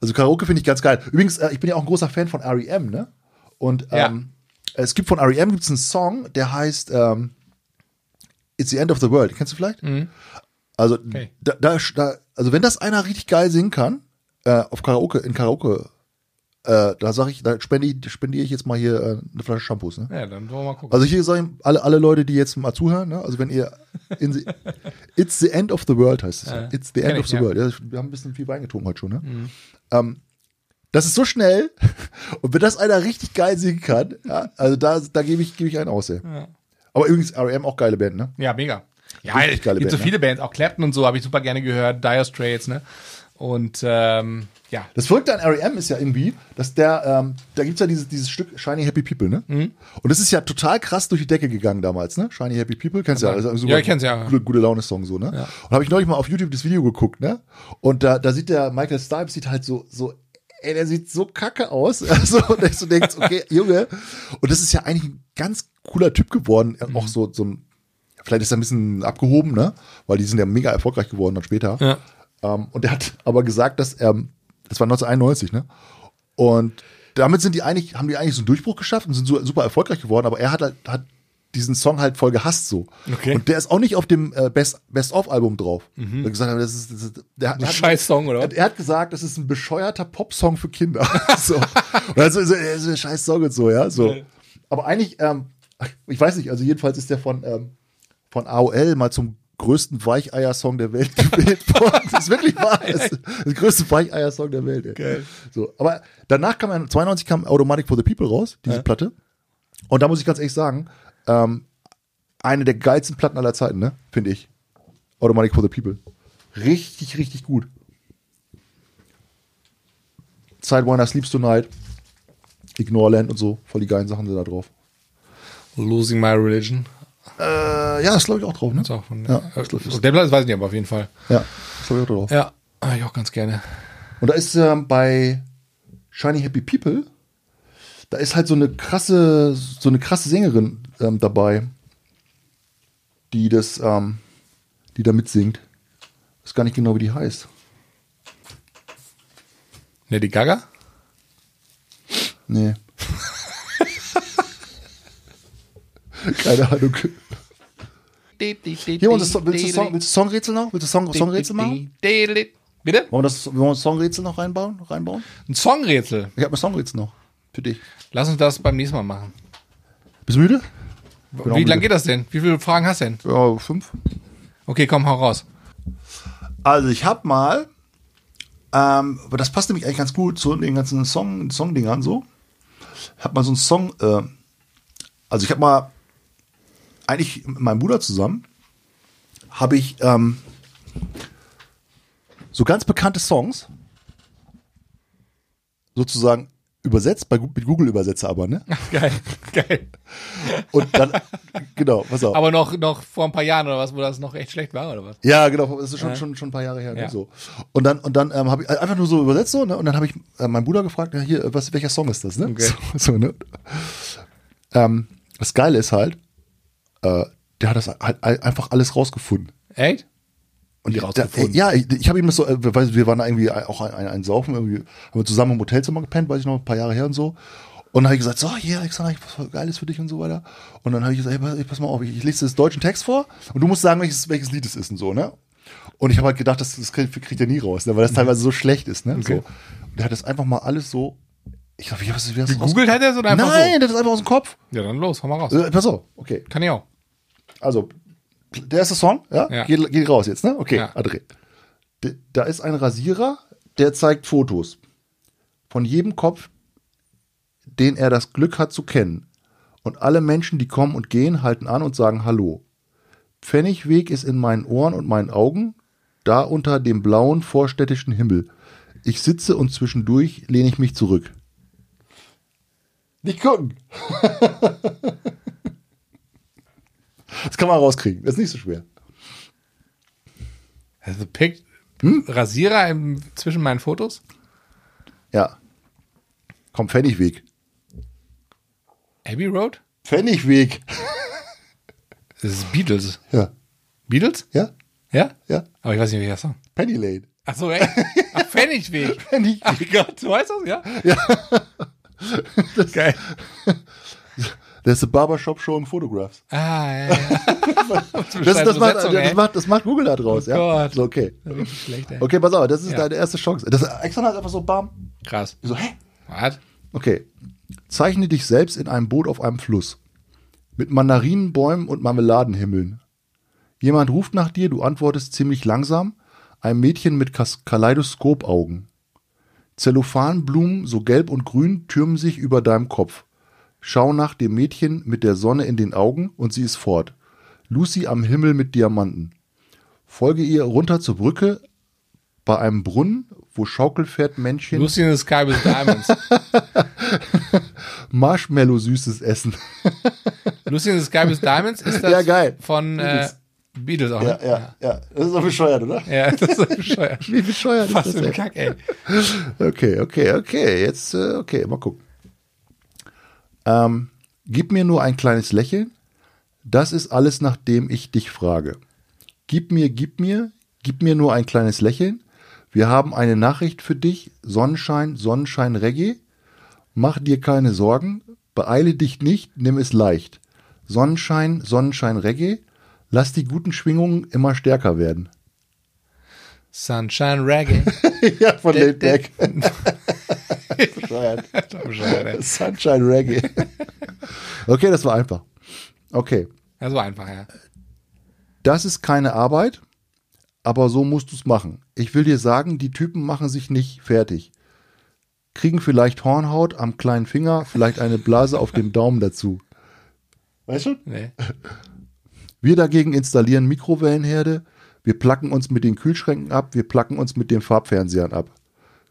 Also Karaoke finde ich ganz geil. Übrigens, äh, ich bin ja auch ein großer Fan von R.E.M., ne? Und Ja. ähm, es gibt von R.E.M. gibt's einen Song, der heißt ähm, It's the End of the World. Kennst du vielleicht? Also Okay. da, da, da, also wenn das einer richtig geil singen kann, äh, auf Karaoke, in Karaoke, äh, da sage ich, da spendiere ich, spendiere ich jetzt mal hier äh, eine Flasche Shampoos, ne? Ja, dann wollen wir mal gucken. Also hier sagen alle, alle Leute, die jetzt mal zuhören, ne? also wenn ihr in the, It's the end of the world heißt es. ja. Äh, It's the end ich, of the ja. Mhm. world. Ja, wir haben ein bisschen viel Wein getrunken heute schon. Ne? Ähm, das ist so schnell und wenn das einer richtig geil singen kann, ja, also da, da gebe ich, gebe ich einen aus. Ey. Aber übrigens R.E.M. auch geile Band, ne? Ja, mega. Ja, Richtig geile gibt so Band, viele Bands, auch Clapton und so habe ich super gerne gehört, Dire Straits, ne? Und ähm, ja, Das Verrückte an R.E.M. ist ja irgendwie, dass der, ähm, da gibt's ja dieses, dieses Stück Shiny Happy People, ne? Mhm. Und das ist ja total krass durch die Decke gegangen damals, ne? Shiny Happy People, kennst du ja. Super Ja, ich kenn's ja. Gute, gute Laune-Song so, ne? Und habe ich neulich mal auf YouTube das Video geguckt, ne? Und da, da sieht der Michael Stipe sieht halt so, so, ey, der sieht so kacke aus. Also, und ich so denkst, okay, Junge. Und das ist ja eigentlich ein ganz cooler Typ geworden. Mhm. Auch so, so ein, vielleicht ist er ein bisschen abgehoben, ne? Weil die sind ja mega erfolgreich geworden dann später. Ja. Ähm, und er hat aber gesagt, dass er, das war 1991, ne? Und damit sind die eigentlich, haben die eigentlich so einen Durchbruch geschafft und sind so super erfolgreich geworden, aber er hat halt, hat diesen Song halt voll gehasst so. Okay. Und der ist auch nicht auf dem äh, Best, Best of Album drauf. Mhm. Er gesagt hat, das ist, das ist der, ein Scheiß-Song, oder? Er, er hat gesagt, das ist ein bescheuerter Popsong für Kinder. so. Und also, so, so ein scheiß Song und so, ja, so. Aber eigentlich, ähm, ich weiß nicht, also jedenfalls ist der von, ähm, von AOL mal zum größten Weicheier-Song der Welt gewählt worden. Das ist wirklich wahr. Das ist der größte Weicheier-Song der Welt. Ey. Geil. So, aber danach kam, ein- 92 kam Automatic for the People raus, diese Ja. Platte. Und da muss ich ganz ehrlich sagen, ähm, eine der geilsten Platten aller Zeiten, ne? Finde ich. Automatic for the People. Richtig, richtig gut. Sidewinder Sleeps Tonight, Ignore Land und so. Voll die geilen Sachen sind da drauf. Losing My Religion. Äh, ja, ist glaube ich auch drauf, ne? Ist auch von, Ja, äh, Platz weiß ich nicht, aber auf jeden Fall. Ja, ist glaube ich auch drauf. Ja, hab ich auch ganz gerne. Und da ist ähm, bei Shiny Happy People, da ist halt so eine krasse, so eine krasse Sängerin ähm, dabei, die das, ähm, die da mitsingt. Weiß gar nicht genau, wie die heißt. Lady Gaga? Nee. Keine Ahnung. Hier, und das, willst, du Song, willst du Songrätsel noch? Willst du Song, Songrätsel machen? Bitte? Wollen wir das wollen wir Songrätsel noch reinbauen? reinbauen? Ein Songrätsel. Ich habe ein Songrätsel noch. Für dich. Lass uns das beim nächsten Mal machen. Bist du müde? Wie auch lange geht das denn? Wie viele Fragen hast du denn? Ja, fünf. Okay, komm, hau raus. Also ich habe mal, ähm, aber das passt nämlich eigentlich ganz gut zu den ganzen Song, Songdingern so. Ich habe mal so einen Song, äh, also ich habe mal eigentlich mit meinem Bruder zusammen, habe ich ähm, so ganz bekannte Songs sozusagen übersetzt, bei, mit Google-Übersetzer aber, ne? Geil, geil. Und dann, genau, pass auf. Aber noch, noch vor ein paar Jahren oder was, wo das noch echt schlecht war oder was? Ja, genau, das ist schon, schon, schon ein paar Jahre her. Ne, Ja. so. Und dann, und dann ähm, habe ich einfach nur so übersetzt so, ne? Und dann habe ich äh, meinen Bruder gefragt, ja, hier, was, welcher Song ist das, ne? Okay. So, so, ne? Ähm, das Geile ist halt, äh, der hat das halt ein- einfach alles rausgefunden. Echt? Und der- rausgefunden? ja, ich, ich habe ihm das so, äh, weil wir waren da irgendwie auch ein, ein, ein Saufen, irgendwie, haben wir zusammen im Hotelzimmer gepennt, weiß ich noch, ein paar Jahre her und so. Und dann habe ich gesagt, so, hier, Alexander, ich was Geiles für dich und so weiter. Und dann habe ich gesagt, ey, pass- mal auf, ich, ich lese das deutschen Text vor und du musst sagen, welches, welches Lied es ist und so, ne? Und ich habe halt gedacht, das, das kriegt, kriegt er nie raus, ne? weil das teilweise so schlecht ist, ne? Okay. So. Und der hat das einfach mal alles so, ich glaube, wie hast du das Gegoogelt hat er es oder einfach Nein, das ist einfach aus dem Kopf. so? Ja, dann los, hau mal raus. Äh, pass auf, okay. Kann ich auch. Also, der erste Song, ja, Ja. Geht, geht raus jetzt, ne? Okay, Ja. André. D- Da ist ein Rasierer, der zeigt Fotos von jedem Kopf, den er das Glück hat zu kennen. Und alle Menschen, die kommen und gehen, halten an und sagen Hallo. Pfennigweg ist in meinen Ohren und meinen Augen, da unter dem blauen vorstädtischen Himmel. Ich sitze und zwischendurch lehne ich mich zurück. Nicht gucken. Das kann man rauskriegen. Das ist nicht so schwer. Also Pick, Hm? Rasierer im, zwischen meinen Fotos? Ja. Komm, Pfennigweg. Abbey Road? Pfennigweg. Das ist Beatles. Ja. Beatles? Ja? Ja? Ja. Aber ich weiß nicht, welcher Song. Penny Lane. Ach so, echt? Ach, Pfennigweg. Pfennigweg. Ach Gott, du weißt das, ja? Ja. Geil. That's a Barbershop Showing Photographs. Ah, ja, ja. Das, das, macht, das, macht, das macht Google da draus, Oh ja? Gott. So, okay. Schlecht, ey. Okay, pass auf, das ist Ja. deine erste Chance. Das extra hat einfach so bam. Krass. Ich So, hä? Was? Okay. Zeichne dich selbst in einem Boot auf einem Fluss. Mit Mandarinenbäumen und Marmeladenhimmeln. Jemand ruft nach dir, du antwortest ziemlich langsam. Ein Mädchen mit Kaleidoskopaugen. Zellophanblumen, so gelb und grün, türmen sich über deinem Kopf. Schau nach dem Mädchen mit der Sonne in den Augen und sie ist fort. Lucy am Himmel mit Diamanten. Folge ihr runter zur Brücke bei einem Brunnen, wo Schaukelpferdmännchen Lucy in the Sky with Diamonds. Marshmallow-süßes Essen. Lucy in the Sky with Diamonds ist das Ja, geil. von Beatles. Äh, Beatles auch, Ja, ne? ja, ja. Das ist doch bescheuert, oder? Ja, das ist so bescheuert. Wie bescheuert Was ist für das, ein Kack, ey. ey? Okay, okay, okay. Jetzt, äh, okay, mal gucken. Ähm, gib mir nur ein kleines Lächeln. Das ist alles, nachdem ich dich frage. Gib mir, gib mir, gib mir nur ein kleines Lächeln. Wir haben eine Nachricht für dich. Sonnenschein, Sonnenschein, Reggae. Mach dir keine Sorgen. Beeile dich nicht, nimm es leicht. Sonnenschein, Sonnenschein, Reggae. Lass die guten Schwingungen immer stärker werden. Sunshine Reggae. ja, von Laid Back. Bescheuert. Sunshine Reggae. Okay, das war einfach. Okay. Das war einfach, ja. Das ist keine Arbeit, aber so musst du es machen. Ich will dir sagen, die Typen machen sich nicht fertig. Kriegen vielleicht Hornhaut am kleinen Finger, vielleicht eine Blase auf dem Daumen dazu. Weißt du? Nee. Wir dagegen installieren Mikrowellenherde, wir placken uns mit den Kühlschränken ab, wir placken uns mit den Farbfernsehern ab.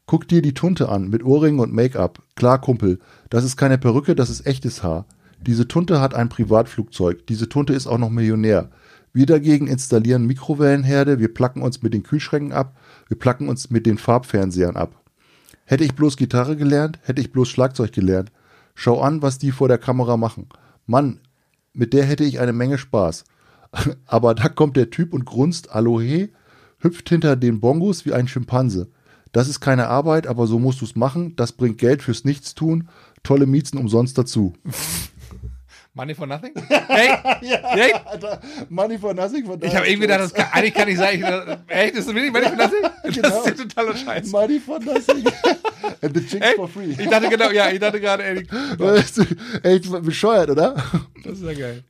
Guck dir die Tunte an, mit Ohrringen und Make-up. Klar, Kumpel, das ist keine Perücke, das ist echtes Haar. Diese Tunte hat ein Privatflugzeug, diese Tunte ist auch noch Millionär. Wir dagegen installieren Mikrowellenherde, wir placken uns mit den Kühlschränken ab, wir placken uns mit den Farbfernsehern ab. Hätte ich bloß Gitarre gelernt, hätte ich bloß Schlagzeug gelernt. Schau an, was die vor der Kamera machen. Mann, mit der hätte ich eine Menge Spaß. Aber da kommt der Typ und grunzt Alohe, hüpft hinter den Bongos wie ein Schimpanse. Das ist keine Arbeit, aber so musst du's machen. Das bringt Geld fürs Nichtstun. Tolle Miezen umsonst dazu. Money for nothing? Hey, hey. Alter, Money for nothing von Ich habe irgendwie gedacht, das kann, eigentlich kann ich sagen, ich, echt, ist das wirklich Money for nothing? Das Genau. ist ja totaler Scheiß. Money for nothing. And the chicks Ey, for free. ich dachte genau, ja, ich dachte gerade, ey, du, Echt bescheuert, oder? das ist ja geil.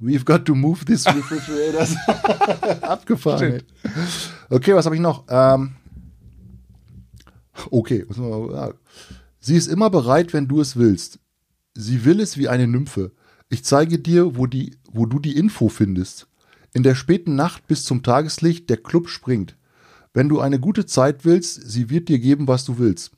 We've got to move this refrigerator. Abgefahren. Ey. Okay, was habe ich noch? Ähm, okay, sie ist immer bereit, wenn du es willst. Sie will es wie eine Nymphe. Ich zeige dir, wo, die, wo du die Info findest. In der späten Nacht bis zum Tageslicht, der Club springt. Wenn du eine gute Zeit willst, sie wird dir geben, was du willst.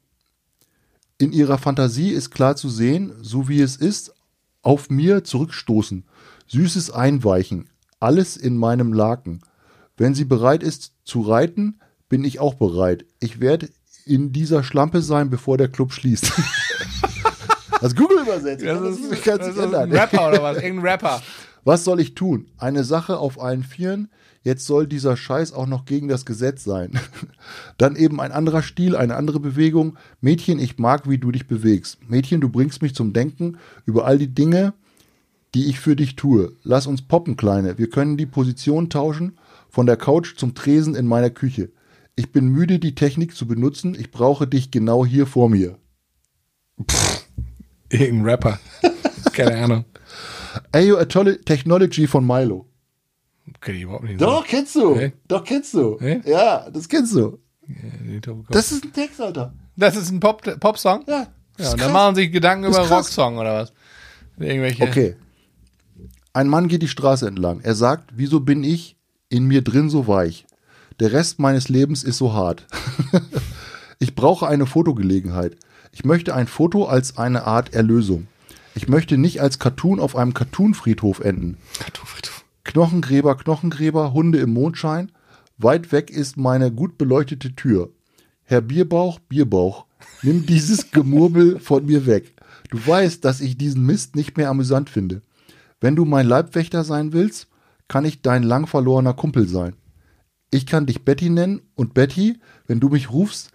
In ihrer Fantasie ist klar zu sehen, so wie es ist, auf mir zurückstoßen. Süßes Einweichen, alles in meinem Laken. Wenn sie bereit ist zu reiten, bin ich auch bereit. Ich werde in dieser Schlampe sein, bevor der Club schließt. Das Google übersetzt. Das Das, ist, kann das sich ist ein ändern. Rapper oder was? Irgendein Rapper. Was soll ich tun? Eine Sache auf allen Vieren. Jetzt soll dieser Scheiß auch noch gegen das Gesetz sein. Dann eben ein anderer Stil, eine andere Bewegung. Mädchen, ich mag, wie du dich bewegst. Mädchen, du bringst mich zum Denken über all die Dinge, die ich für dich tue. Lass uns poppen, Kleine. Wir können die Position tauschen, von der Couch zum Tresen in meiner Küche. Ich bin müde, die Technik zu benutzen. Ich brauche dich genau hier vor mir. Irgendein Rapper. Keine Ahnung. Ayo, a tolle Technology von Milo. Kenn ich überhaupt nicht. Doch, kennst du. Nee. Doch, kennst du. Nee? Ja, das kennst du. Das, Das ist ein Text, Alter. das ist ein Pop- Pop-Song? Ja. ja, und dann machen sich Gedanken über. Rocksong oder was? Irgendwelche. Okay. Ein Mann geht die Straße entlang. Er sagt, wieso bin ich in mir drin so weich? Der Rest meines Lebens ist so hart. ich brauche eine Fotogelegenheit. Ich möchte ein Foto als eine Art Erlösung. Ich möchte nicht als Cartoon auf einem Cartoonfriedhof enden. Knochengräber, Knochengräber, Hunde im Mondschein. Weit weg ist meine gut beleuchtete Tür. Herr Bierbauch, Bierbauch, nimm dieses Gemurmel von mir weg. Du weißt, dass ich diesen Mist nicht mehr amüsant finde. Wenn du mein Leibwächter sein willst, kann ich dein lang verlorener Kumpel sein. Ich kann dich Betty nennen und Betty, wenn du mich rufst,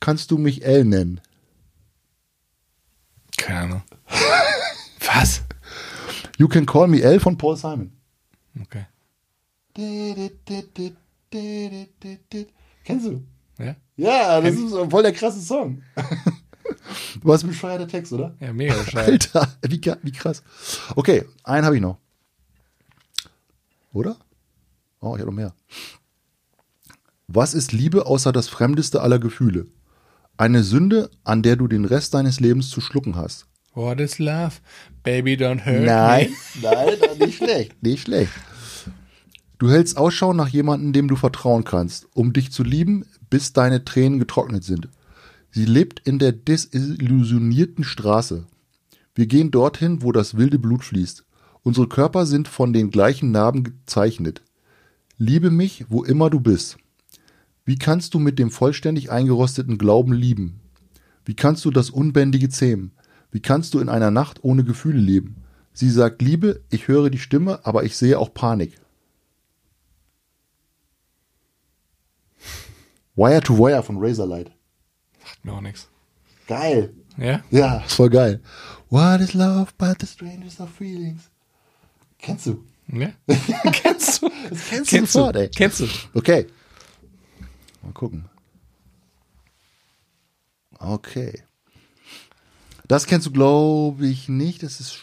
kannst du mich L nennen. Keine Ahnung. was? You can call me L von Paul Simon. Okay. Kennst du? Ja? Ja, das ist voll der krasse Song. Du hast ein bescheuerter Text, oder? Ja, mega bescheid. Alter, wie, wie krass. Okay, einen habe ich noch. Oder? Oh, ich habe noch mehr. Was ist Liebe außer das fremdeste aller Gefühle? Eine Sünde, an der du den Rest deines Lebens zu schlucken hast. What is love? Baby, don't hurt Nein, me. nein, nicht schlecht, nicht schlecht. Du hältst Ausschau nach jemandem, dem du vertrauen kannst, um dich zu lieben, bis deine Tränen getrocknet sind. Sie lebt in der desillusionierten Straße. Wir gehen dorthin, wo das wilde Blut fließt. Unsere Körper sind von den gleichen Narben gezeichnet. Liebe mich, wo immer du bist. Wie kannst du mit dem vollständig eingerosteten Glauben lieben? Wie kannst du das Unbändige zähmen? Wie kannst du in einer Nacht ohne Gefühle leben? Sie sagt Liebe, ich höre die Stimme, aber ich sehe auch Panik. Wire to Wire von Razorlight. Macht mir auch nichts. Geil. Ja? Ja, ist voll geil. What is love but the strangest of feelings? Kennst du? Ja? Kennst du? Das kennst, Kennst du sofort, ey. Kennst du? Okay. Mal gucken. Okay. Das kennst du, glaube ich, nicht. Das ist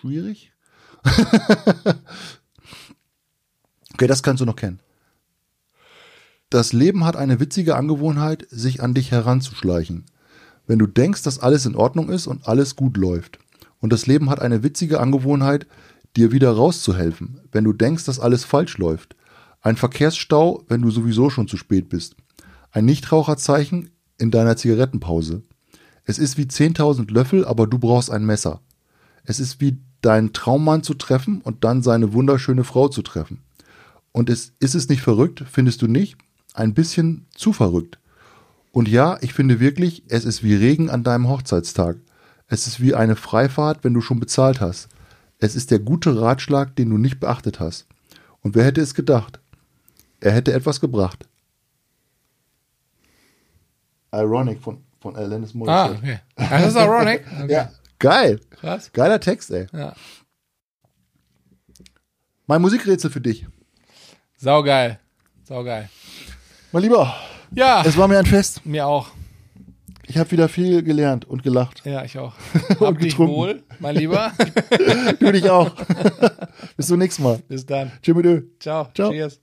schwierig. okay, das kannst du noch kennen. Das Leben hat eine witzige Angewohnheit, sich an dich heranzuschleichen. Wenn du denkst, dass alles in Ordnung ist und alles gut läuft. Und das Leben hat eine witzige Angewohnheit, dir wieder rauszuhelfen, wenn du denkst, dass alles falsch läuft. Ein Verkehrsstau, wenn du sowieso schon zu spät bist. Ein Nichtraucherzeichen in deiner Zigarettenpause. Es ist wie 10.000 Löffel, aber du brauchst ein Messer. Es ist wie deinen Traummann zu treffen und dann seine wunderschöne Frau zu treffen. Und es, ist es nicht verrückt, findest du nicht? Ein bisschen zu verrückt. Und ja, ich finde wirklich, es ist wie Regen an deinem Hochzeitstag. Es ist wie eine Freifahrt, wenn du schon bezahlt hast. Es ist der gute Ratschlag, den du nicht beachtet hast. Und wer hätte es gedacht? Er hätte etwas gebracht. Ironic von, von Alanis Ah, Morissette. okay. Das ist ironic. Okay. Ja, geil. Krass. Geiler Text, ey. Ja. Mein Musikrätsel für dich. Saugeil. Saugeil. Mein Lieber, Ja, es war mir ein Fest. mir auch. Ich habe wieder viel gelernt und gelacht. Ja, ich auch. Hab dich getrunken. wohl, mein Lieber. Du dich auch. Bis zum nächsten Mal. Bis dann. Tschüss mit Ö. Ciao. Ciao. Cheers.